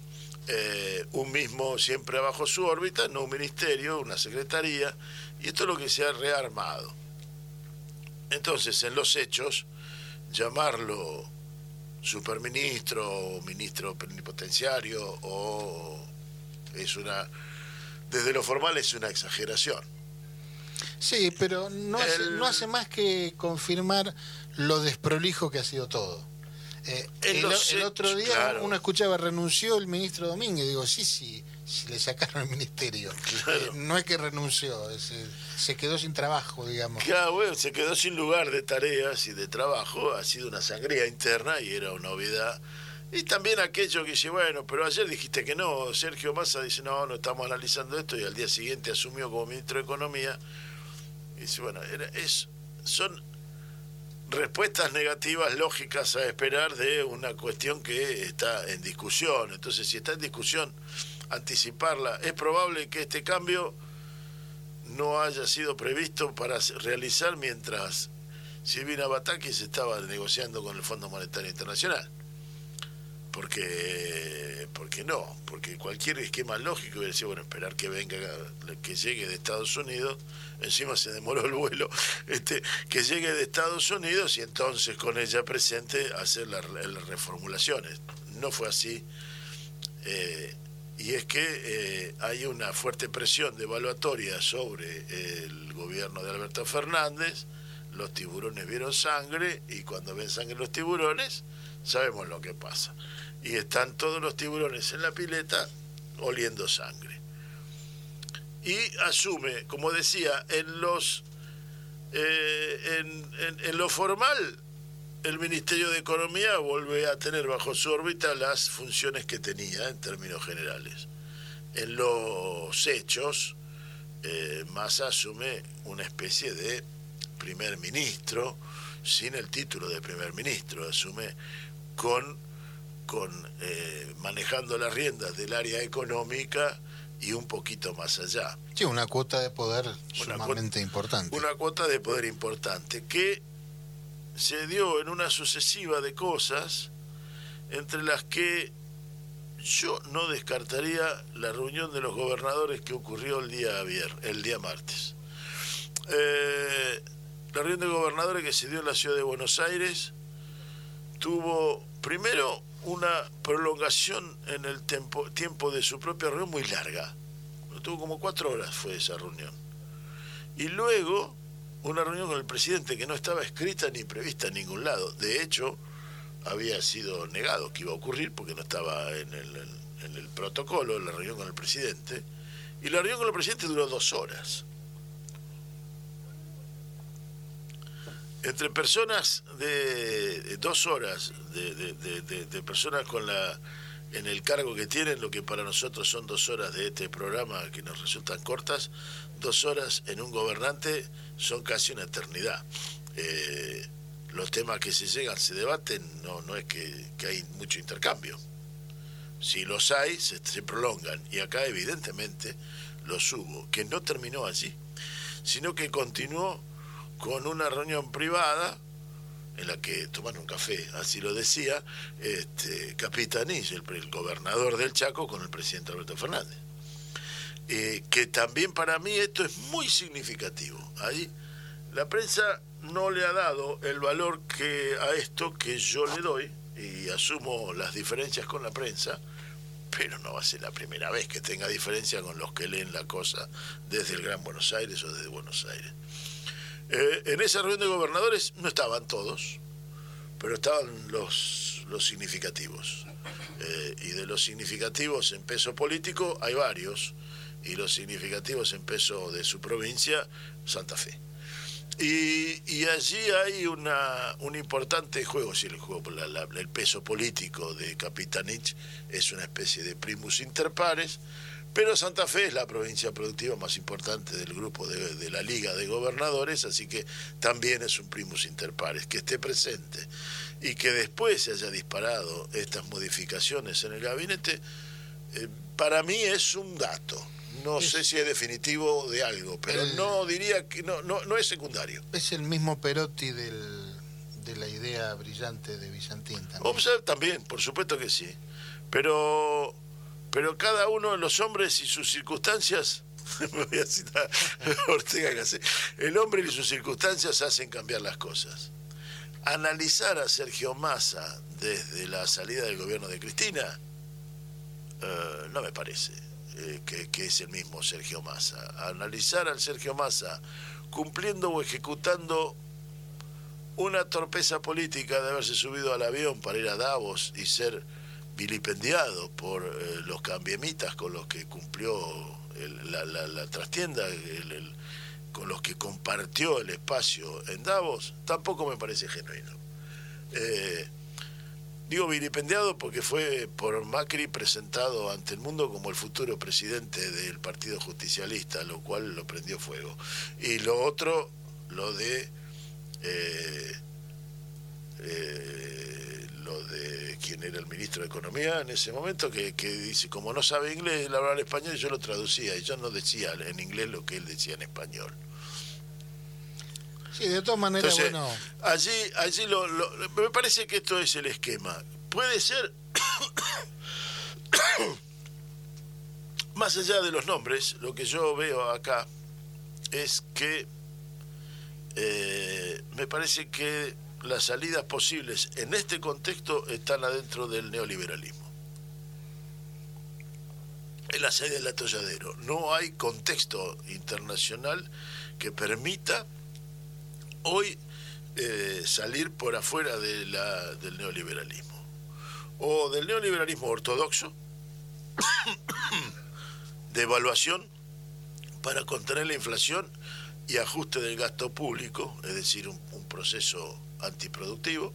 eh, un mismo siempre bajo su órbita, no un ministerio, una secretaría, y esto es lo que se ha rearmado. Entonces, en los hechos, llamarlo superministro o ministro plenipotenciario o es una desde lo formal es una exageración. Sí, pero no hace, El- no hace más que confirmar lo desprolijo que ha sido todo. Eh, el, los el otro día claro. uno escuchaba renunció el ministro Domínguez. Digo, sí, sí, sí le sacaron el ministerio. Claro. Eh, no es que renunció, es, eh, se quedó sin trabajo, digamos. Claro, bueno, se quedó sin lugar de tareas y de trabajo, ha sido una sangría interna y era una novedad. Y también aquello que dice, bueno, pero ayer dijiste que no, Sergio Massa dice, no, no estamos analizando esto y al día siguiente asumió como ministro de Economía. Y dice, bueno, era- es, son respuestas negativas lógicas a esperar de una cuestión que está en discusión. Entonces, si está en discusión, anticiparla, es probable que este cambio no haya sido previsto para realizar mientras Silvina Batakis estaba negociando con el Fondo Monetario Internacional. Porque, porque no, porque cualquier esquema lógico hubiera sido, bueno, esperar que venga, que llegue de Estados Unidos, encima se demoró el vuelo, este, que llegue de Estados Unidos y entonces con ella presente hacer la- las reformulaciones. No fue así. Eh, y es que eh, hay una fuerte presión devaluatoria sobre el gobierno de Alberto Fernández, los tiburones vieron sangre y cuando ven sangre los tiburones sabemos lo que pasa. Y están todos los tiburones en la pileta oliendo sangre. Y asume, como decía, en los eh, en, lo formal el Ministerio de Economía vuelve a tener bajo su órbita las funciones que tenía en términos generales. En los hechos, eh, Massa asume una especie de primer ministro sin el título de primer ministro, asume con, con eh, manejando las riendas del área económica y un poquito más allá. Sí, una cuota de poder Una sumamente importante. Una cuota de poder importante que se dio en una sucesiva de cosas entre las que yo no descartaría la reunión de los gobernadores que ocurrió el día ayer, el día martes. Eh, la reunión de gobernadores que se dio en la ciudad de Buenos Aires tuvo primero una prolongación en el tempo- tiempo de su propia reunión muy larga. Tuvo como cuatro horas fue esa reunión. Y luego una reunión con el presidente que no estaba escrita ni prevista en ningún lado. De hecho, había sido negado que iba a ocurrir porque no estaba en el, en el protocolo la reunión con el presidente. Y la reunión con el presidente duró dos horas. Entre personas de, dos horas, de, personas con la en el cargo que tienen, lo que para nosotros son dos horas de este programa que nos resultan cortas, dos horas en un gobernante son casi una eternidad. Eh, los temas que se llegan, se debaten, no, no es que, que hay mucho intercambio. Si los hay, se, se prolongan. Y acá evidentemente los hubo, que no terminó allí, sino que continuó con una reunión privada en la que toman un café, así lo decía, este, el gobernador del Chaco, con el presidente Alberto Fernández. Eh, que también para mí esto es muy significativo. Ahí la prensa no le ha dado el valor que a esto que yo le doy y asumo las diferencias con la prensa, pero no va a ser la primera vez que tenga diferencia con los que leen la cosa desde el Gran Buenos Aires o desde Buenos Aires. Eh, en esa reunión de gobernadores no estaban todos, pero estaban los, los significativos. Eh, y de los significativos en peso político hay varios, y los significativos en peso de su provincia, Santa Fe. Y, y allí hay una, un importante juego, si el, juego, la- la- el peso político de Capitanich es una especie de primus inter pares, pero Santa Fe es la provincia productiva más importante del grupo de, de la Liga de Gobernadores, así que también es un primus inter pares. Que esté presente y que después se haya disparado estas modificaciones en el gabinete, eh, para mí es un dato. No sé si es definitivo de algo, pero El- no diría que no, no, no es secundario. Es el mismo Perotti del, de la idea brillante de Bizantín también. Observe también, por supuesto que sí. Pero, pero cada uno de los hombres y sus circunstancias, voy a citar Ortega Gasset, el hombre y sus circunstancias hacen cambiar las cosas. Analizar a Sergio Massa desde la salida del gobierno de Cristina, eh, no me parece eh, que, que es el mismo Sergio Massa. Analizar al Sergio Massa cumpliendo o ejecutando una torpeza política de haberse subido al avión para ir a Davos y ser vilipendiado por eh, los cambiemitas con los que cumplió la, trastienda, con los que compartió el espacio en Davos, tampoco me parece genuino. Eh, digo vilipendiado porque fue por Macri presentado ante el mundo como el futuro presidente del Partido Justicialista, lo cual lo prendió fuego. Y lo otro, lo de eh, lo de quien era el ministro de Economía en ese momento, que, que dice, como no sabe inglés, él hablaba español y yo lo traducía, y yo no decía en inglés lo que él decía en español. Sí, de todas maneras, Entonces, bueno, allí, allí lo, lo- me parece que esto es el esquema. Puede ser, más allá de los nombres, lo que yo veo acá es que eh, me parece que las salidas posibles en este contexto están adentro del neoliberalismo. En la salida del atolladero. No hay contexto internacional que permita hoy eh, salir por afuera de la- del neoliberalismo. O del neoliberalismo ortodoxo, de evaluación para contener la inflación y ajuste del gasto público, es decir, un proceso antiproductivo,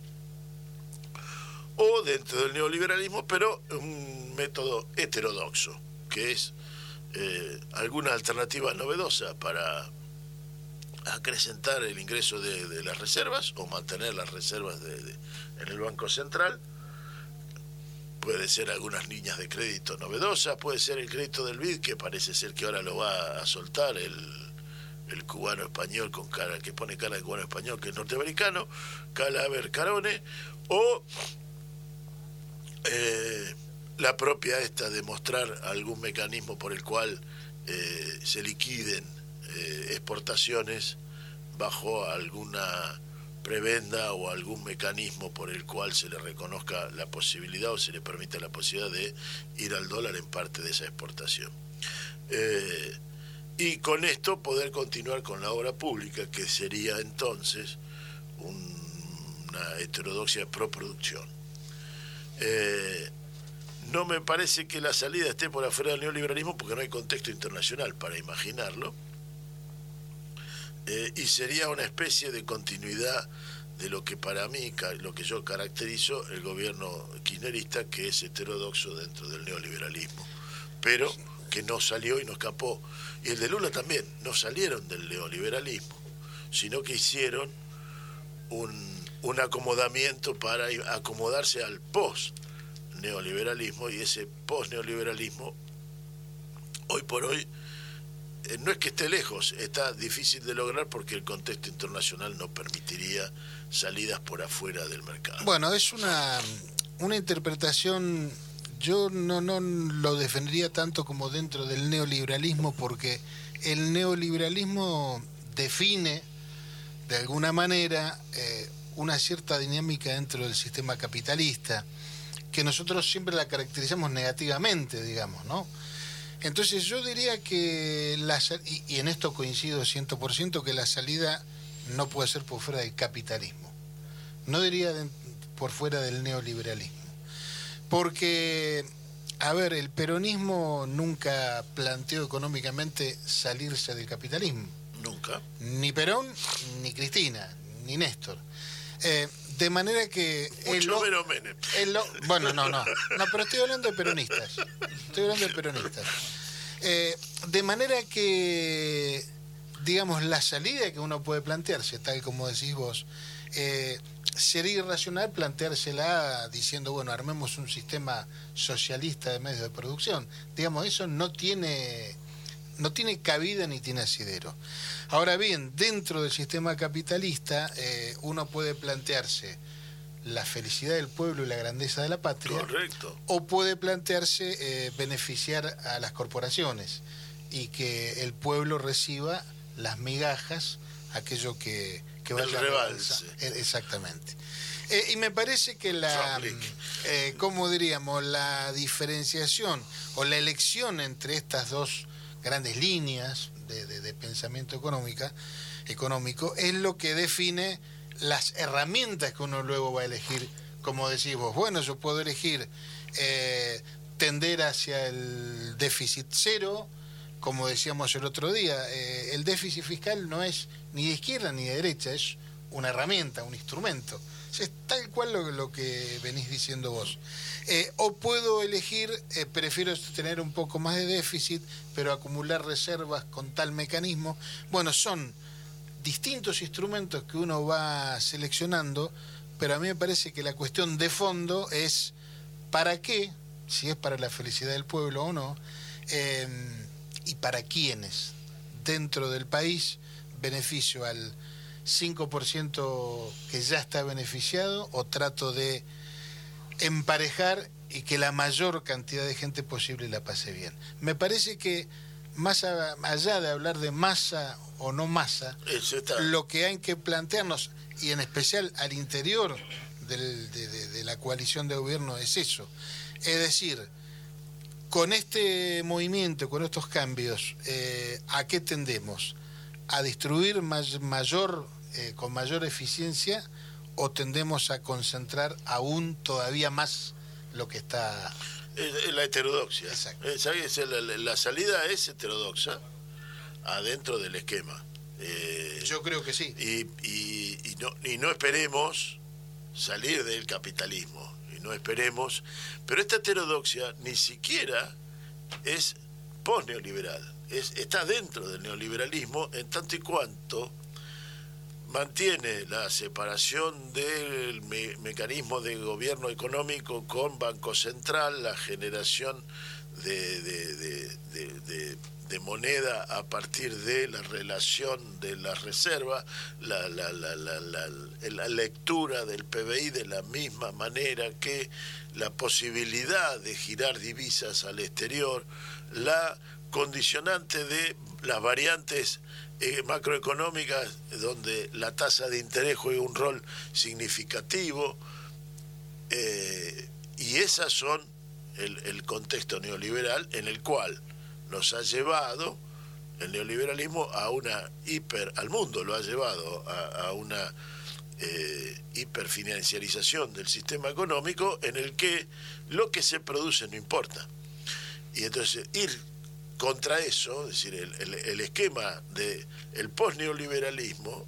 o dentro del neoliberalismo, pero un método heterodoxo, que es eh, alguna alternativa novedosa para acrecentar el ingreso de, las reservas o mantener las reservas de- de- en el Banco Central. Puede ser algunas líneas de crédito novedosas, puede ser el crédito del BID, que parece ser que ahora lo va a soltar el, el cubano español con cara, que pone cara de cubano español, que es norteamericano, Calaver Carone, o eh, la propia esta de mostrar algún mecanismo por el cual eh, se liquiden eh, exportaciones bajo alguna prebenda o algún mecanismo por el cual se le reconozca la posibilidad o se le permita la posibilidad de ir al dólar en parte de esa exportación. Y con esto poder continuar con la obra pública, que sería entonces un- una heterodoxia pro producción. Eh, no me parece que la salida esté por afuera del neoliberalismo porque no hay contexto internacional para imaginarlo. Eh, y sería una especie de continuidad de lo que para mí, lo que yo caracterizo el gobierno kirchnerista, que es heterodoxo dentro del neoliberalismo, pero que no salió y no escapó. Y el de Lula también, no salieron del neoliberalismo, sino que hicieron un, un acomodamiento para acomodarse al post-neoliberalismo y ese post-neoliberalismo, hoy por hoy, eh, no es que esté lejos, está difícil de lograr porque el contexto internacional no permitiría salidas por afuera del mercado. bueno, es una, una interpretación, yo no, no lo defendería tanto como dentro del neoliberalismo porque el neoliberalismo define de alguna manera eh, una cierta dinámica dentro del sistema capitalista que nosotros siempre la caracterizamos negativamente, digamos, ¿no? Entonces yo diría que, la, y, y en esto coincido 100%, que la salida no puede ser por fuera del capitalismo. No diría por fuera del neoliberalismo. Porque, a ver, el peronismo nunca planteó económicamente salirse del capitalismo. Nunca. Ni Perón, ni Cristina, ni Néstor. Eh, de manera que... el Mucho lo- menos el bueno, no, no. No, pero estoy hablando de peronistas. Estoy hablando de peronistas. Eh, de manera que, digamos, la salida que uno puede plantearse, tal como decís vos, eh, sería irracional planteársela diciendo, bueno, armemos un sistema socialista de medios de producción. Digamos, eso no tiene, no tiene cabida ni tiene asidero. Ahora bien, dentro del sistema capitalista, eh, uno puede plantearse la felicidad del pueblo y la grandeza de la patria, Correcto. o puede plantearse eh, beneficiar a las corporaciones y que el pueblo reciba las migajas, aquello que, que El vaya a rebalse. rebalsa- eh, Exactamente. Eh, y me parece que la, eh, ¿cómo diríamos? La diferenciación o la elección entre estas dos grandes líneas de, de- de pensamiento económica, económico es lo que define las herramientas que uno luego va a elegir. Como decís vos, bueno, yo puedo elegir eh, tender hacia el déficit cero, como decíamos el otro día, eh, el déficit fiscal no es ni de izquierda ni de derecha, es una herramienta, un instrumento. Es tal cual lo, lo que venís diciendo vos. Eh, o puedo elegir, eh, prefiero tener un poco más de déficit, pero acumular reservas con tal mecanismo. Bueno, son distintos instrumentos que uno va seleccionando, pero a mí me parece que la cuestión de fondo es para qué, si es para la felicidad del pueblo o no, y para quiénes dentro del país beneficio al 5% que ya está beneficiado o trato de emparejar y que la mayor cantidad de gente posible la pase bien. Me parece que más allá de hablar de masa o no masa, lo que hay que plantearnos, y en especial al interior del- de, de- de la coalición de gobierno, es eso. Es decir, con este movimiento, con estos cambios, eh, ¿a qué tendemos? ¿A distribuir más- mayor, eh, con mayor eficiencia o tendemos a concentrar aún todavía más lo que está... Es, es la heterodoxia. Exacto. Esa es la, la- la salida es heterodoxa adentro del esquema. Eh, Yo creo que sí. y, y- y no, y no esperemos salir del capitalismo, no esperemos, pero esta heterodoxia ni siquiera es post-neoliberal, es, está dentro del neoliberalismo en tanto y cuanto mantiene la separación del me- mecanismo de gobierno económico con Banco Central, la generación de- de- moneda a partir de la relación de las reservas, la, la- la- la- lectura del PBI de la misma manera que la posibilidad de girar divisas al exterior, la condicionante de las variantes eh, macroeconómicas donde la tasa de interés juega un rol significativo eh, y esas son el contexto neoliberal en el cual nos ha llevado el neoliberalismo a una hiper, al mundo lo ha llevado a, una eh, hiperfinanciarización del sistema económico en el que lo que se produce no importa. Y entonces ir contra eso, es decir, el, esquema del el post-neoliberalismo,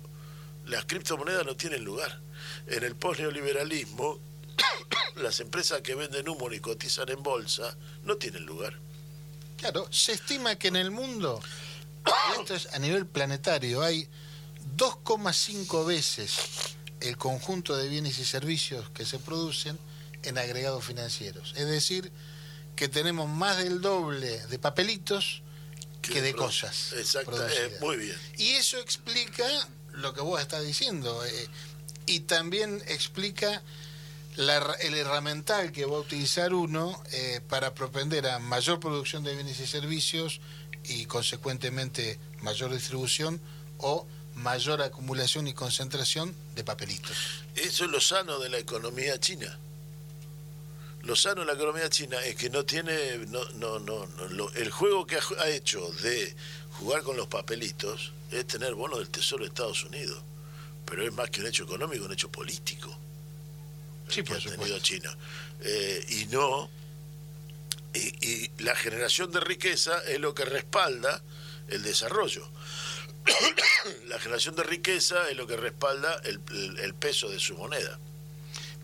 las criptomonedas no tienen lugar. En el post-neoliberalismo, las empresas que venden humo y cotizan en bolsa no tienen lugar. Claro, se estima que en el mundo, y esto es a nivel planetario, hay 2,5 veces el conjunto de bienes y servicios que se producen en agregados financieros. Es decir, que tenemos más del doble de papelitos que de cosas. Exacto, eh, muy bien. Y eso explica lo que vos estás diciendo. eh, y también explica la el herramental que va a utilizar uno eh, para propender a mayor producción de bienes y servicios y consecuentemente mayor distribución o mayor acumulación y concentración de papelitos. Eso es lo sano de la economía china. Lo sano en la economía china es que no tiene, no, no, no, no, el juego que ha, ha hecho de jugar con los papelitos es tener bonos del Tesoro de Estados Unidos, pero es más que un hecho económico, un hecho político que tenido. China. Eh, y no, y, y la generación de riqueza es lo que respalda el desarrollo. la generación de riqueza es lo que respalda el, el- el peso de su moneda.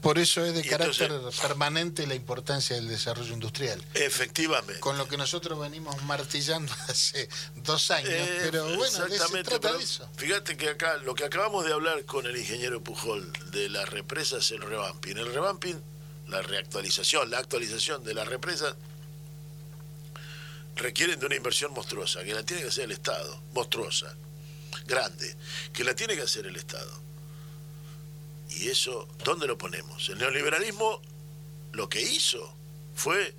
Por eso es de Y carácter entonces- permanente la importancia del desarrollo industrial. Efectivamente. Con lo que nosotros venimos martillando hace dos años. Eh, pero bueno, de- se exactamente, trata pero de eso. Fíjate que acá lo que acabamos de hablar con el ingeniero Pujol de las represas, el revamping. El revamping, la reactualización, la actualización de las represas requieren de una inversión monstruosa, que la tiene que hacer el Estado, monstruosa, grande, que la tiene que hacer el Estado. Y eso, ¿dónde lo ponemos? El neoliberalismo lo que hizo fue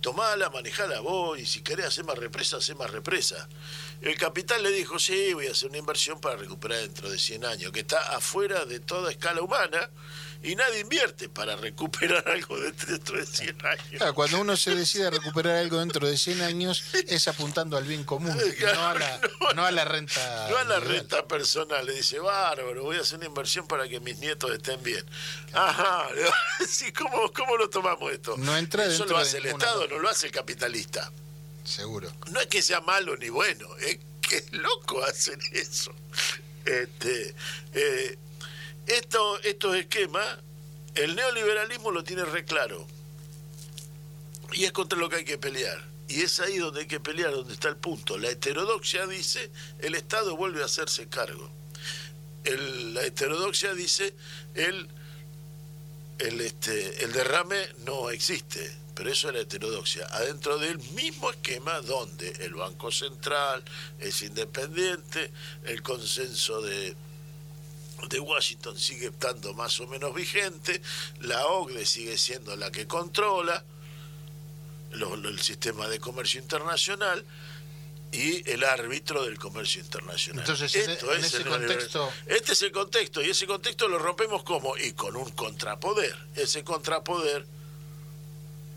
tomala, manejala vos, y si querés hacer más represa, hacer más represa. El capital le dijo, sí, voy a hacer una inversión para recuperar dentro de 100 años, que está afuera de toda escala humana, y nadie invierte para recuperar algo de- dentro de 100 años. Claro, cuando uno se decide a recuperar algo dentro de 100 años es apuntando al bien común, no a la, no a la renta. No a la renta personal, le dice, bárbaro, voy a hacer una inversión para que mis nietos estén bien. Ajá, sí, ¿cómo, ¿cómo lo tomamos esto? No entra Eso lo hace el Estado, no lo hace el capitalista. Seguro. no es que sea malo ni bueno, es que loco hacen eso. Este, eh, esto, estos esquemas, el neoliberalismo lo tiene re claro. Y es contra lo que hay que pelear. Y es ahí donde hay que pelear, donde está el punto. La heterodoxia dice, el Estado vuelve a hacerse cargo. La heterodoxia dice, el, el, este, el derrame no existe. Pero eso es la heterodoxia. Adentro del mismo esquema donde el Banco Central es independiente, el consenso de, de Washington sigue estando más o menos vigente, la OCDE sigue siendo la que controla lo- lo- el sistema de comercio internacional y el árbitro del comercio internacional. Entonces, en- Esto en es ese el contexto- Este es el contexto y ese contexto lo rompemos como y con un contrapoder. Ese contrapoder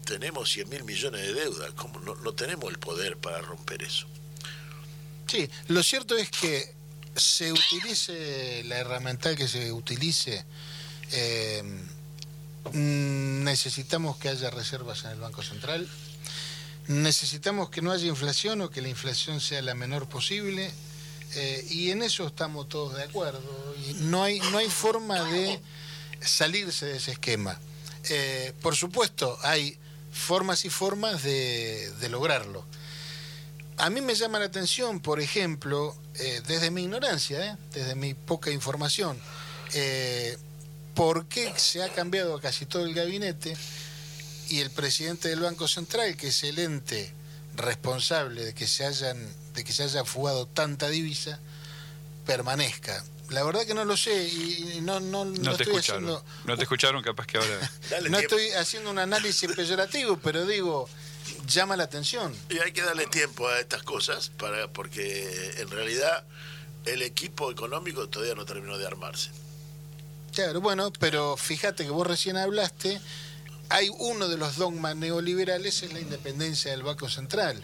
tenemos 100 mil millones de deuda, como no, no tenemos el poder para romper eso. Sí, lo cierto es que se utilice la herramienta que se utilice, eh, mm, necesitamos que haya reservas en el Banco Central, necesitamos que no haya inflación o que la inflación sea la menor posible, eh, y en eso estamos todos de acuerdo. No hay, no hay forma de salirse de ese esquema. Eh, por supuesto, hay formas y formas de lograrlo. A mí me llama la atención, por ejemplo, eh, desde mi ignorancia, eh, desde mi poca información, eh, por qué se ha cambiado casi todo el gabinete y el presidente del Banco Central, que es el ente responsable de que se hayan, de que se haya fugado tanta divisa, permanezca. La verdad que no lo sé y no, no, no No te estoy escucharon. haciendo No te escucharon, capaz que ahora. Dale no tiempo. estoy haciendo un análisis peyorativo, pero digo, llama la atención. Y hay que darle tiempo a estas cosas para porque en realidad el equipo económico todavía no terminó de armarse. Claro, bueno, pero fíjate que vos recién hablaste, hay uno de los dogmas neoliberales es la independencia del Banco Central.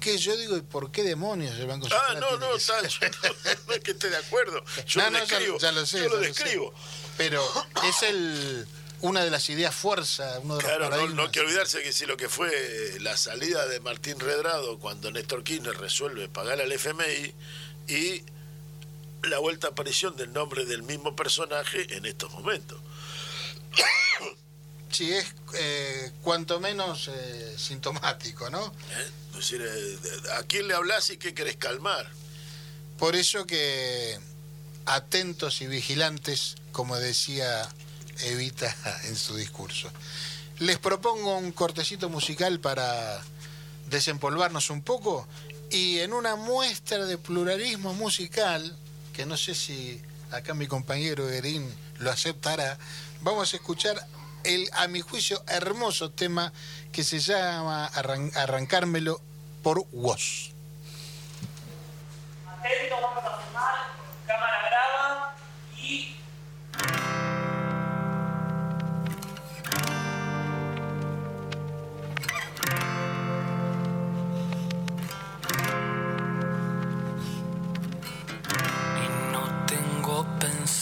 Que yo digo, ¿y por qué demonios el Banco Ah, Central? no, tiene no, que tal, no, no es que esté de acuerdo. Yo No, lo no, describo. ya lo sé, yo lo sé. describo. Pero es el una de las ideas fuerza, uno de los Claro, no, hay que olvidarse que si lo que fue la salida de Martín Redrado cuando Néstor Kirchner resuelve pagar al FMI y la vuelta aparición del nombre del mismo personaje en estos momentos. Sí, es eh, cuanto menos eh, sintomático, ¿no? ¿eh? Es decir, ¿a quién le hablas y qué querés calmar? Por eso que atentos y vigilantes, como decía Evita en su discurso. Les propongo un cortecito musical para desempolvarnos un poco y en una muestra de pluralismo musical, que no sé si acá mi compañero Erín lo aceptará, vamos a escuchar el, a mi juicio, hermoso tema que se llama Arran- Arrancármelo por Woz. Atento, vamos a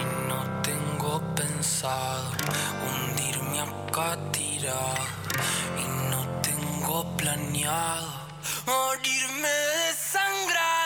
Y no tengo pensado hundirme acá tirado. Y no tengo planeado morirme. Y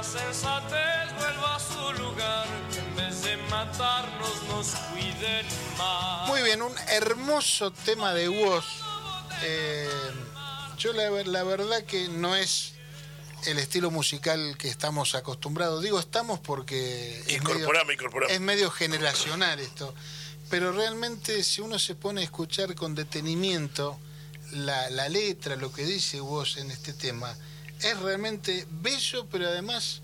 la sensatez vuelva a su lugar, que en vez de matarnos nos cuiden más. Muy bien, un hermoso tema de voz. Eh, yo la, la verdad que no es el estilo musical que estamos acostumbrados. Digo estamos porque es medio, es medio generacional esto. Pero realmente si uno se pone a escuchar con detenimiento la, la letra, lo que dice vos en este tema, es realmente bello, pero además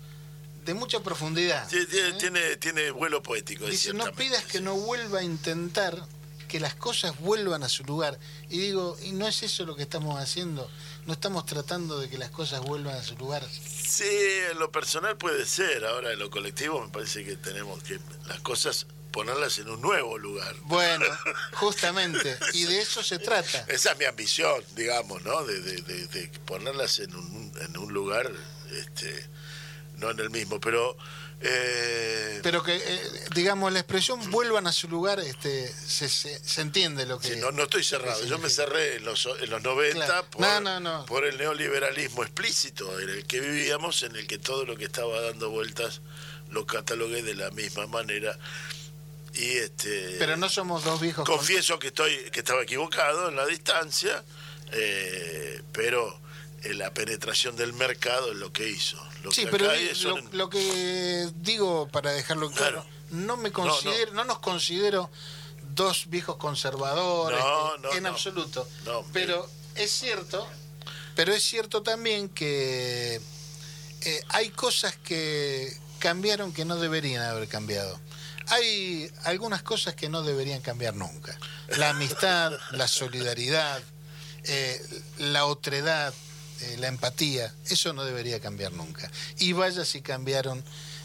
de mucha profundidad. Tiene, tiene, tiene, tiene vuelo poético. Dice, no pidas que no vuelva a intentar que las cosas vuelvan a su lugar. Y digo, ¿y no es eso lo que estamos haciendo? ¿No estamos tratando de que las cosas vuelvan a su lugar? Sí, en lo personal puede ser. Ahora en lo colectivo me parece que tenemos que las cosas ponerlas en un nuevo lugar. Bueno, justamente, y de eso se trata. Esa es mi ambición, digamos, ¿no? De, de- de- de ponerlas en un, en un lugar, este, no en el mismo, pero... eh, Pero que, eh, digamos, la expresión vuelvan a su lugar, este, se, se, se entiende lo que... sí, no, no estoy cerrado. Yo me cerré en los, en los 90 Claro. por, No, no, no. por el neoliberalismo explícito en el que vivíamos, en el que todo lo que estaba dando vueltas lo catalogué de la misma manera. Y este Pero no somos dos viejos... con- confieso que estoy que estaba equivocado en la distancia eh, pero eh, la penetración del mercado es lo que hizo. Lo Sí, que pero lo, son- lo que digo, para dejarlo claro, no me considero, no, nos considero dos viejos conservadores, No, en absoluto. Pero es cierto, pero es cierto también que eh, hay cosas que cambiaron que no deberían haber cambiado. Hay algunas cosas que no deberían cambiar nunca. La amistad, la solidaridad, eh, la otredad, eh, la empatía, eso no debería cambiar nunca. Y vaya si cambiaron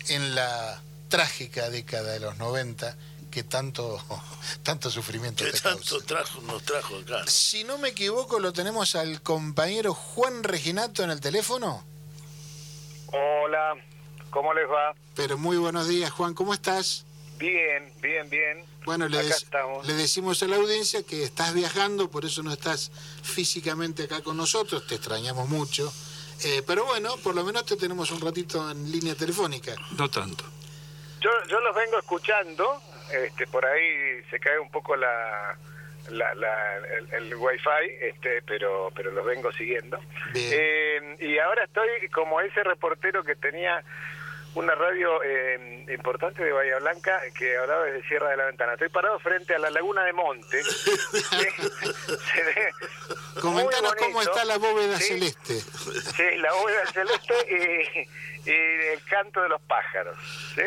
en la trágica década de los 90 que tanto, tanto sufrimiento ¿Qué te tanto trajo, nos trajo acá? Si no me equivoco, lo tenemos al compañero Juan Reginato en el teléfono. Hola, ¿cómo les va? Pero muy buenos días, Juan, ¿cómo estás? Bien, bien, bien. Bueno, le, Acá des- estamos. le decimos a la audiencia que estás viajando, por eso no estás físicamente acá con nosotros, te extrañamos mucho. Eh, pero bueno, por lo menos te tenemos un ratito en línea telefónica. No tanto. Yo, yo los vengo escuchando, este, por ahí se cae un poco la, la, la- el, el wifi, este, pero, pero los vengo siguiendo. Eh, y ahora estoy como ese reportero que tenía una radio eh, importante de Bahía Blanca que hablaba desde Sierra de la Ventana. Estoy parado frente a la laguna de Monte. Se ve Comentanos cómo está la bóveda Sí. celeste. Sí, la bóveda celeste y, y el canto de los pájaros. ¿sí?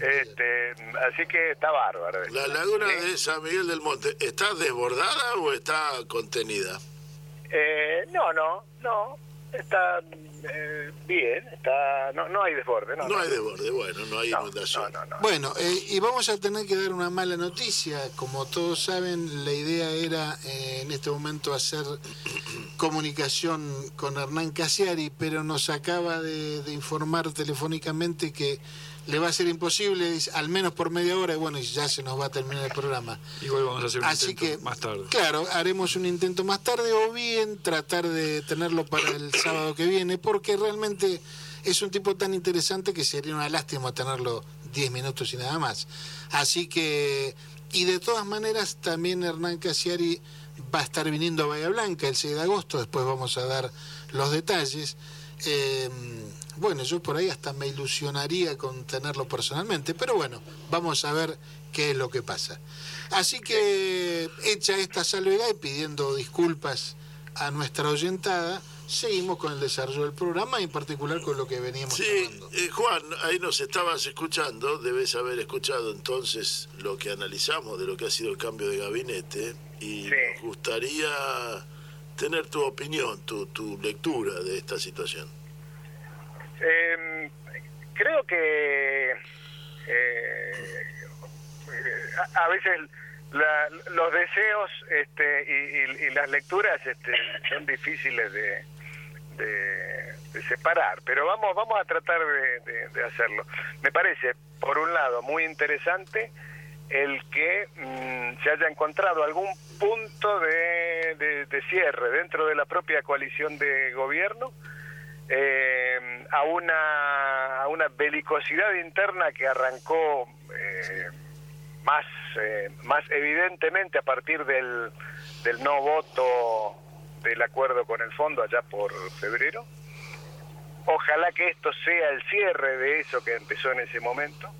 Este, así que está bárbaro. La laguna de San Miguel del Monte, ¿está desbordada o está contenida? Eh, no, no, no. Está eh, bien, está, no, no hay desborde. No, No hay desborde, bueno, no hay inundación. Bueno, eh, y vamos a tener que dar una mala noticia. Como todos saben, la idea era eh, en este momento hacer comunicación con Hernán Casiari, pero nos acaba de, de informar telefónicamente que le va a ser imposible, al menos por media hora, y bueno, y ya se nos va a terminar el programa. Igual vamos a hacer un Así intento que, más tarde. Claro, haremos un intento más tarde o bien tratar de tenerlo para el sábado que viene, porque realmente es un tipo tan interesante que sería una lástima tenerlo 10 minutos y nada más. Así que, y de todas maneras, también Hernán Casiari va a estar viniendo a Bahía Blanca el 6 de agosto, después vamos a dar los detalles. Eh, bueno, yo por ahí hasta me ilusionaría con tenerlo personalmente, pero bueno, vamos a ver qué es lo que pasa. Así que, hecha esta salvedad y pidiendo disculpas a nuestra oyentada, seguimos con el desarrollo del programa y en particular con lo que veníamos Sí, eh, Juan, ahí nos estabas escuchando, debes haber escuchado entonces lo que analizamos de lo que ha sido el cambio de gabinete y nos gustaría tener tu opinión, tu, tu lectura de esta situación. Eh, creo que eh, a, a veces la- los deseos este, y, y- las lecturas este, son difíciles de, de- separar, pero vamos vamos a tratar de, hacerlo. Me parece, por un lado, muy interesante el que mm, se haya encontrado algún punto de cierre dentro de la propia coalición de gobierno eh, a una a una belicosidad interna que arrancó eh, más eh, más evidentemente a partir del, del no voto del acuerdo con el fondo allá por febrero. Ojalá que esto sea el cierre de eso que empezó en ese momento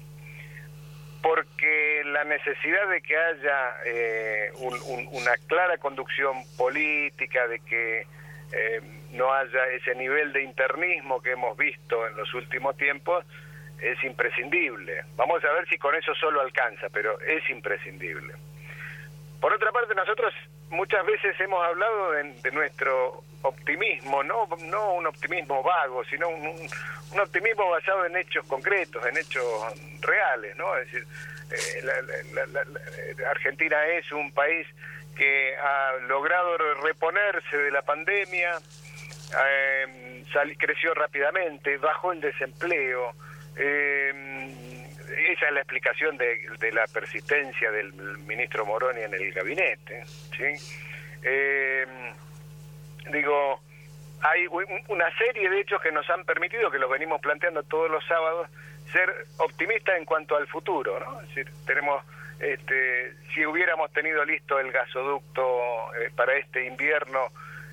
porque la necesidad de que haya eh, un- un- una clara conducción política, de que eh, no haya ese nivel de internismo que hemos visto en los últimos tiempos, es imprescindible. Vamos a ver si con eso solo alcanza, pero es imprescindible. Por otra parte, nosotros muchas veces hemos hablado de, nuestro optimismo, no, no un optimismo vago, sino un, optimismo basado en hechos concretos, en hechos reales, ¿no? Es decir, eh, Argentina es un país que ha logrado reponerse de la pandemia, eh, creció rápidamente, bajó el desempleo. Eh, esa es la explicación de, la persistencia del ministro Moroni en el gabinete. ¿sí? Eh, digo, hay un- una serie de hechos que nos han permitido, que los venimos planteando todos los sábados, ser optimistas en cuanto al futuro. ¿no? Tenemos, este, si hubiéramos tenido listo el gasoducto eh, para este invierno,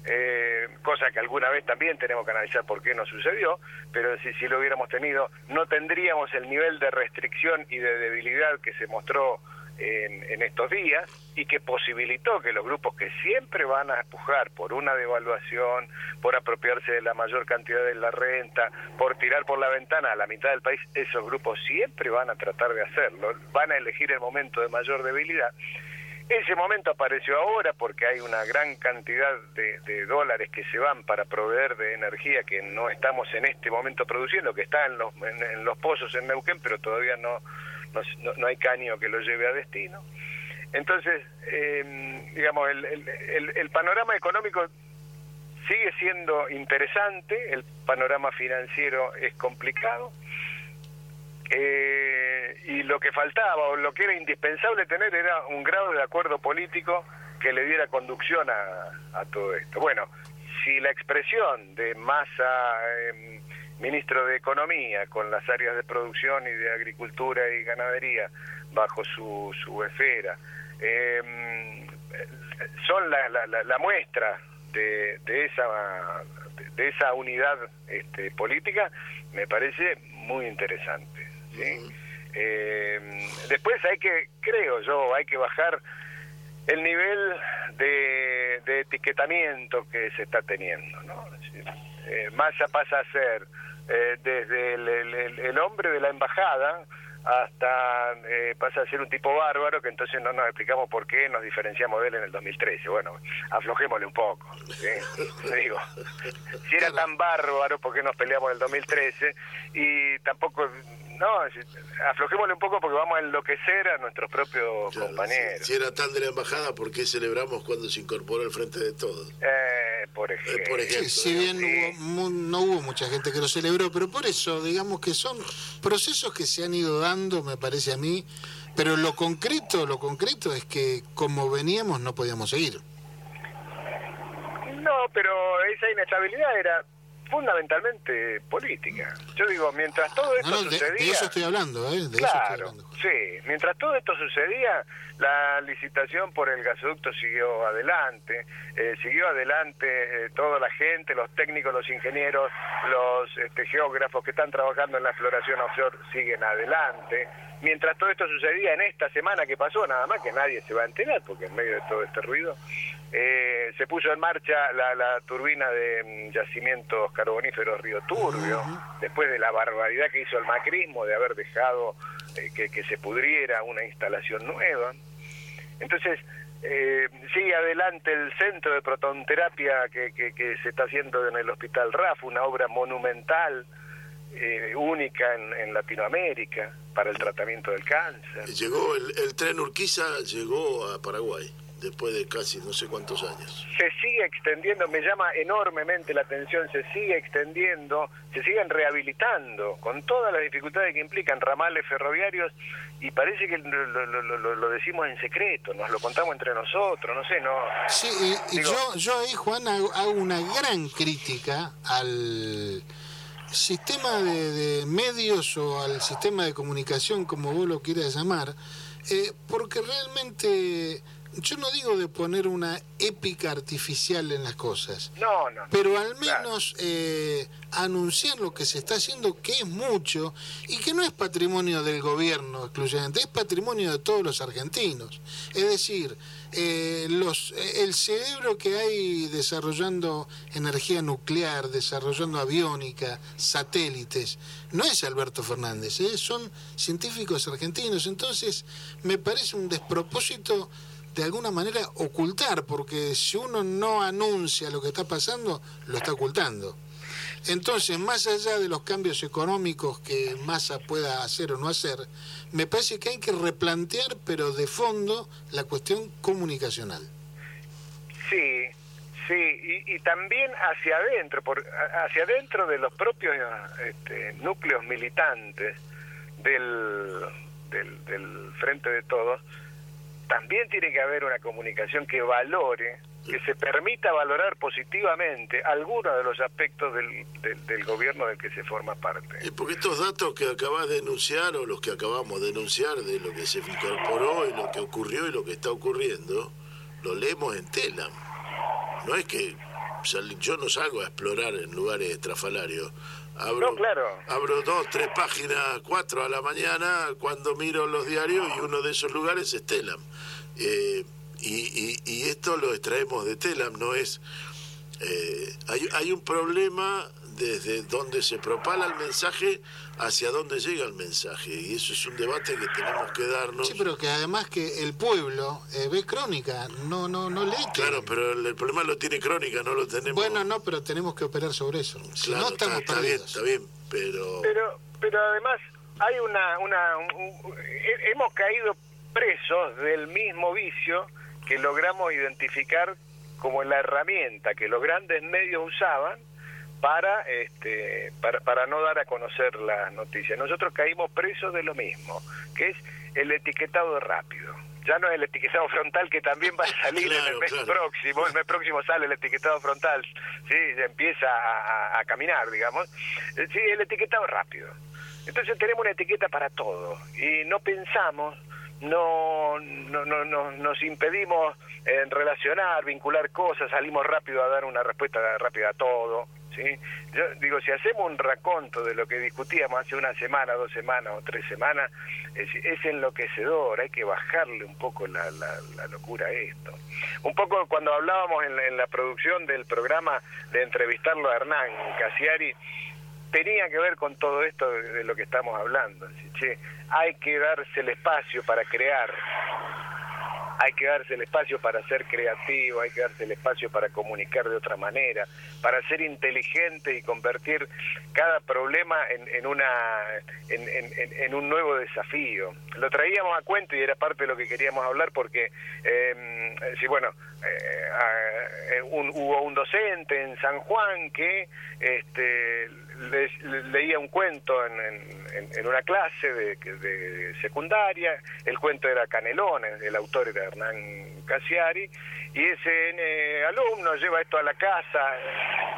eh, cosa que alguna vez también tenemos que analizar por qué no sucedió, pero si, si lo hubiéramos tenido, no tendríamos el nivel de restricción y de debilidad que se mostró en, en estos días y que posibilitó que los grupos que siempre van a empujar por una devaluación, por apropiarse de la mayor cantidad de la renta, por tirar por la ventana a la mitad del país, esos grupos siempre van a tratar de hacerlo, van a elegir el momento de mayor debilidad. Ese momento apareció ahora porque hay una gran cantidad de, de dólares que se van para proveer de energía que no estamos en este momento produciendo, que está en los, en, los pozos en Neuquén, pero todavía no, no, no hay caño que lo lleve a destino. Entonces, eh, digamos, el, el, el, el panorama económico sigue siendo interesante, el panorama financiero es complicado, eh, y lo que faltaba o lo que era indispensable tener era un grado de acuerdo político que le diera conducción a, a todo esto. Bueno, si la expresión de Massa, eh, ministro de Economía, con las áreas de producción y de agricultura y ganadería bajo su, su esfera, eh, son la, la, la, la muestra de, de, esa de esa unidad este, política, me parece muy interesante. ¿Sí? Eh, después hay que, creo yo, hay que bajar el nivel de, de etiquetamiento que se está teniendo. ¿no? Eh, Massa pasa a ser eh, desde el, el, el, hombre de la embajada hasta eh, pasa a ser un tipo bárbaro que entonces no nos explicamos por qué nos diferenciamos de él en el 2013. Bueno, aflojémosle un poco. ¿sí? Digo, si era tan bárbaro, ¿por qué nos peleamos en el 2013? Y tampoco no, aflojémosle un poco porque vamos a enloquecer a nuestros propios claro, compañeros. Si, si, era tan de la embajada, ¿por qué celebramos cuando se incorporó al frente de todos? Eh, por ejemplo. Eh, por ejemplo sí, si bien sí. hubo, no hubo mucha gente que lo celebró, pero por eso, digamos que son procesos que se han ido dando, me parece a mí, pero lo concreto, lo concreto es que como veníamos no podíamos seguir. No, pero esa inestabilidad era fundamentalmente política. Yo digo, mientras todo esto no, no, sucedía... De, de, eso estoy hablando, ¿eh? De claro, eso estoy hablando. sí. Mientras todo esto sucedía, la licitación por el gasoducto siguió adelante, eh, siguió adelante eh, toda la gente, los técnicos, los ingenieros, los este, geógrafos que están trabajando en la exploración offshore siguen adelante. Mientras todo esto sucedía en esta semana que pasó, nada más que nadie se va a enterar, porque en medio de todo este ruido, eh, se puso en marcha la, la turbina de um, yacimientos carboníferos Río Turbio, uh -huh. después de la barbaridad que hizo el macrismo de haber dejado eh, que, que, se pudriera una instalación nueva. Entonces, eh, sigue adelante el centro de protonterapia que, que, que, se está haciendo en el Hospital RAF, una obra monumental, eh, única en, en, Latinoamérica para el tratamiento del cáncer. Llegó el, el tren Urquiza, llegó a Paraguay después de casi no sé cuántos años. Se sigue extendiendo, me llama enormemente la atención, se sigue extendiendo, se siguen rehabilitando, con todas las dificultades que implican ramales ferroviarios, y parece que lo, lo, lo, lo decimos en secreto, nos lo contamos entre nosotros, no sé, no... Sí, y, Digo, yo, yo ahí, Juan, hago, hago una gran crítica al sistema de, de, medios o al sistema de comunicación, como vos lo quieras llamar, eh, porque realmente yo no digo de poner una épica artificial en las cosas. No, no. Pero al menos claro. eh, anunciar lo que se está haciendo, que es mucho, y que no es patrimonio del gobierno exclusivamente, es patrimonio de todos los argentinos. Es decir, eh, los, el cerebro que hay desarrollando energía nuclear, desarrollando aviónica, satélites, no es Alberto Fernández, ¿eh? son científicos argentinos. Entonces, me parece un despropósito de alguna manera ocultar, porque si uno no anuncia lo que está pasando, lo está ocultando. Entonces, más allá de los cambios económicos que Massa pueda hacer o no hacer, me parece que hay que replantear, pero de fondo, la cuestión comunicacional. Sí, sí, y, y también hacia adentro, por, hacia adentro de los propios este, núcleos militantes del, del, del Frente de Todos, también tiene que haber una comunicación que valore, que se permita valorar positivamente algunos de los aspectos del, del, gobierno del que se forma parte. Y porque estos datos que acabas de denunciar o los que acabamos de denunciar de lo que se incorporó y lo que ocurrió y lo que está ocurriendo, lo leemos en Telam. No es que yo no salgo a explorar en lugares estrafalarios. Abro, no, claro. abro dos, tres páginas, cuatro a la mañana cuando miro los diarios y uno de esos lugares es Telam. Eh, y, y, y, esto lo extraemos de Telam, no es... Eh, hay, hay un problema desde donde se propala el mensaje hacia dónde llega el mensaje. Y eso es un debate que tenemos que darnos. Sí, pero que además que el pueblo eh, ve crónica, no, no, no lee. Claro, pero el, el problema lo tiene crónica, no lo tenemos. Bueno, no, pero tenemos que operar sobre eso. Si Claro, no, estamos está, está bien, está bien, pero... Pero, pero además hay una, una un- un- he- hemos caído presos del mismo vicio que logramos identificar como la herramienta que los grandes medios usaban para este para, para no dar a conocer las noticias. Nosotros caímos presos de lo mismo, que es el etiquetado rápido. Ya no es el etiquetado frontal que también va a salir en el mes claro. próximo. El mes próximo sale el etiquetado frontal, sí, ya empieza a, a- a caminar, digamos. Eh, Sí, el etiquetado rápido. Entonces tenemos una etiqueta para todo y no pensamos, no, no, no, no- nos impedimos en relacionar, vincular cosas, salimos rápido a dar una respuesta rápida a todo. ¿Sí? Yo digo, si hacemos un raconto de lo que discutíamos hace una semana, dos semanas o tres semanas, es, es enloquecedor, hay que bajarle un poco la, la, la locura a esto. Un poco cuando hablábamos en la, en la producción del programa de entrevistarlo a Hernán Casiari, tenía que ver con todo esto de, lo que estamos hablando. Hay que darse el espacio para crear, hay que darse el espacio para ser creativo, hay que darse el espacio para comunicar de otra manera, para ser inteligente y convertir cada problema en, en una en, un nuevo desafío. Lo traíamos a cuento y era parte de lo que queríamos hablar porque eh, sí, bueno, eh, eh, un- hubo un docente en San Juan que este, le- le- leía un cuento en, en- en- en una clase de, de secundaria, el cuento era Canelón, el autor era Hernán Casiari, y ese eh, alumno lleva esto a la casa,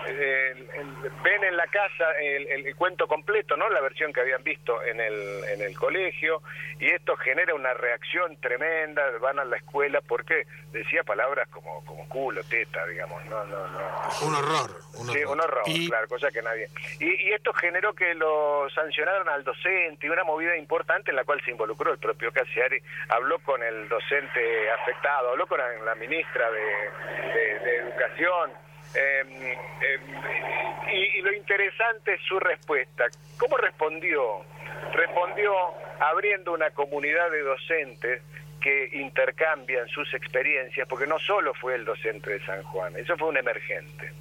eh, el- el- ven en la casa el, el- el cuento completo, ¿no? La versión que habían visto en el, en el colegio, y esto genera una reacción tremenda, van a la escuela porque decía palabras como, como culo, teta, digamos, no, no, no. Un horror. Un Sí, horror. un horror, Y- claro, cosa que nadie. Y, y esto generó que lo sancionaron al docente y una movida importante en la cual se involucró el propio Casiari. Habló con el docente afectado, habló con la, la ministra de, de- de Educación. Eh, y, y lo interesante es su respuesta. ¿Cómo respondió? Respondió abriendo una comunidad de docentes que intercambian sus experiencias, porque no solo fue el docente de San Juan, eso fue un emergente.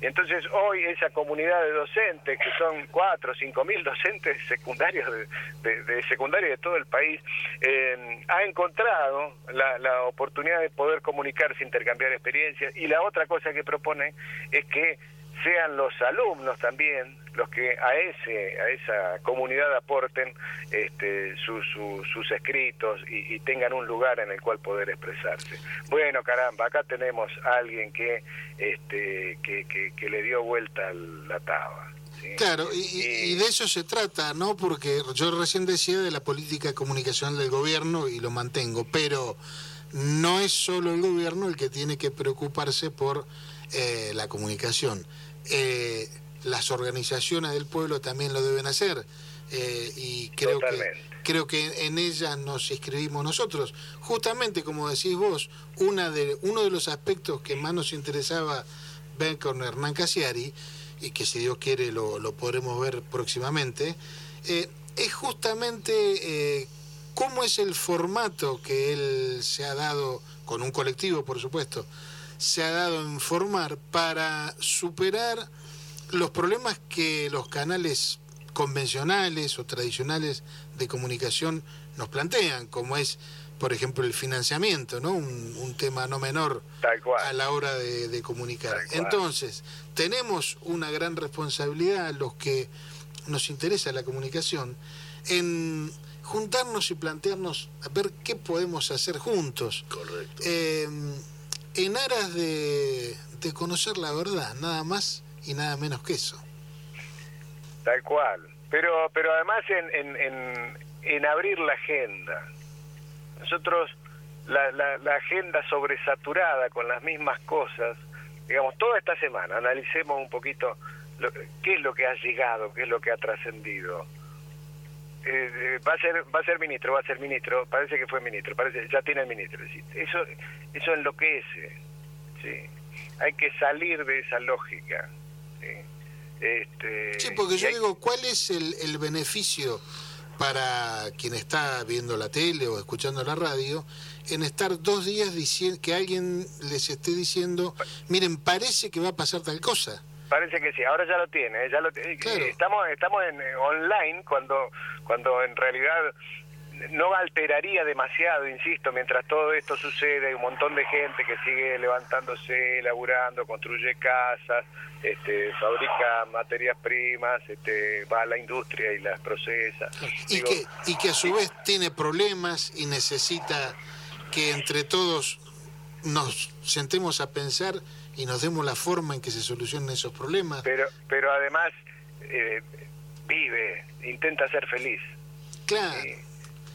Entonces hoy esa comunidad de docentes, que son cuatro o cinco mil docentes secundarios de, de, de secundaria de todo el país, eh, ha encontrado la, la oportunidad de poder comunicarse, intercambiar experiencias. Y la otra cosa que propone es que sean los alumnos también los que a ese a esa comunidad aporten este, su- su- sus escritos y, y tengan un lugar en el cual poder expresarse. Bueno, caramba, acá tenemos a alguien que este que, que, que le dio vuelta la taba. ¿sí? Claro, y, y- y de eso se trata, ¿no? Porque yo recién decía de la política comunicacional del gobierno y lo mantengo, pero no es solo el gobierno el que tiene que preocuparse por eh, la comunicación. Eh, las organizaciones del pueblo también lo deben hacer eh, y creo que creo que en ellas nos inscribimos nosotros. Justamente como decís vos, una de, uno de los aspectos que más nos interesaba ver con Hernán Casiari, y que si Dios quiere lo, lo podremos ver próximamente, eh, es justamente eh, cómo es el formato que él se ha dado, con un colectivo por supuesto, se ha dado en formar para superar los problemas que los canales convencionales o tradicionales de comunicación nos plantean, como es, por ejemplo, el financiamiento, ¿no? Un, un tema no menor a la hora de, de comunicar. Entonces, tenemos una gran responsabilidad los que nos interesa la comunicación en juntarnos y plantearnos a ver qué podemos hacer juntos. Correcto. Eh, en aras de, de conocer la verdad, nada más y nada menos que eso. Tal cual. Pero, pero además en, en, en, en abrir la agenda. Nosotros, la, la, la agenda sobresaturada con las mismas cosas, digamos, toda esta semana, analicemos un poquito lo- qué es lo que ha llegado, qué es lo que ha trascendido. Eh, eh, va a ser va a ser ministro va a ser ministro parece que fue ministro parece ya tiene el ministro Es decir, eso eso enloquece sí hay que salir de esa lógica ¿sí? Este, Sí, porque yo hay- digo, ¿cuál es el, el beneficio para quien está viendo la tele o escuchando la radio en estar dos días diciendo que alguien les esté diciendo, miren, parece que va a pasar tal cosa? Parece que sí, ahora ya lo tiene, ya lo. Claro. Estamos estamos en eh, online cuando cuando en realidad no alteraría demasiado, insisto, mientras todo esto sucede, hay un montón de gente que sigue levantándose, laburando, construye casas, este, fabrica materias primas, este, va a la industria y las procesa. Y Digo, que, y que a su vez tiene problemas y necesita que entre todos nos sentemos a pensar y nos demos la forma en que se solucionen esos problemas. pero pero además eh, vive, intenta ser feliz. Claro.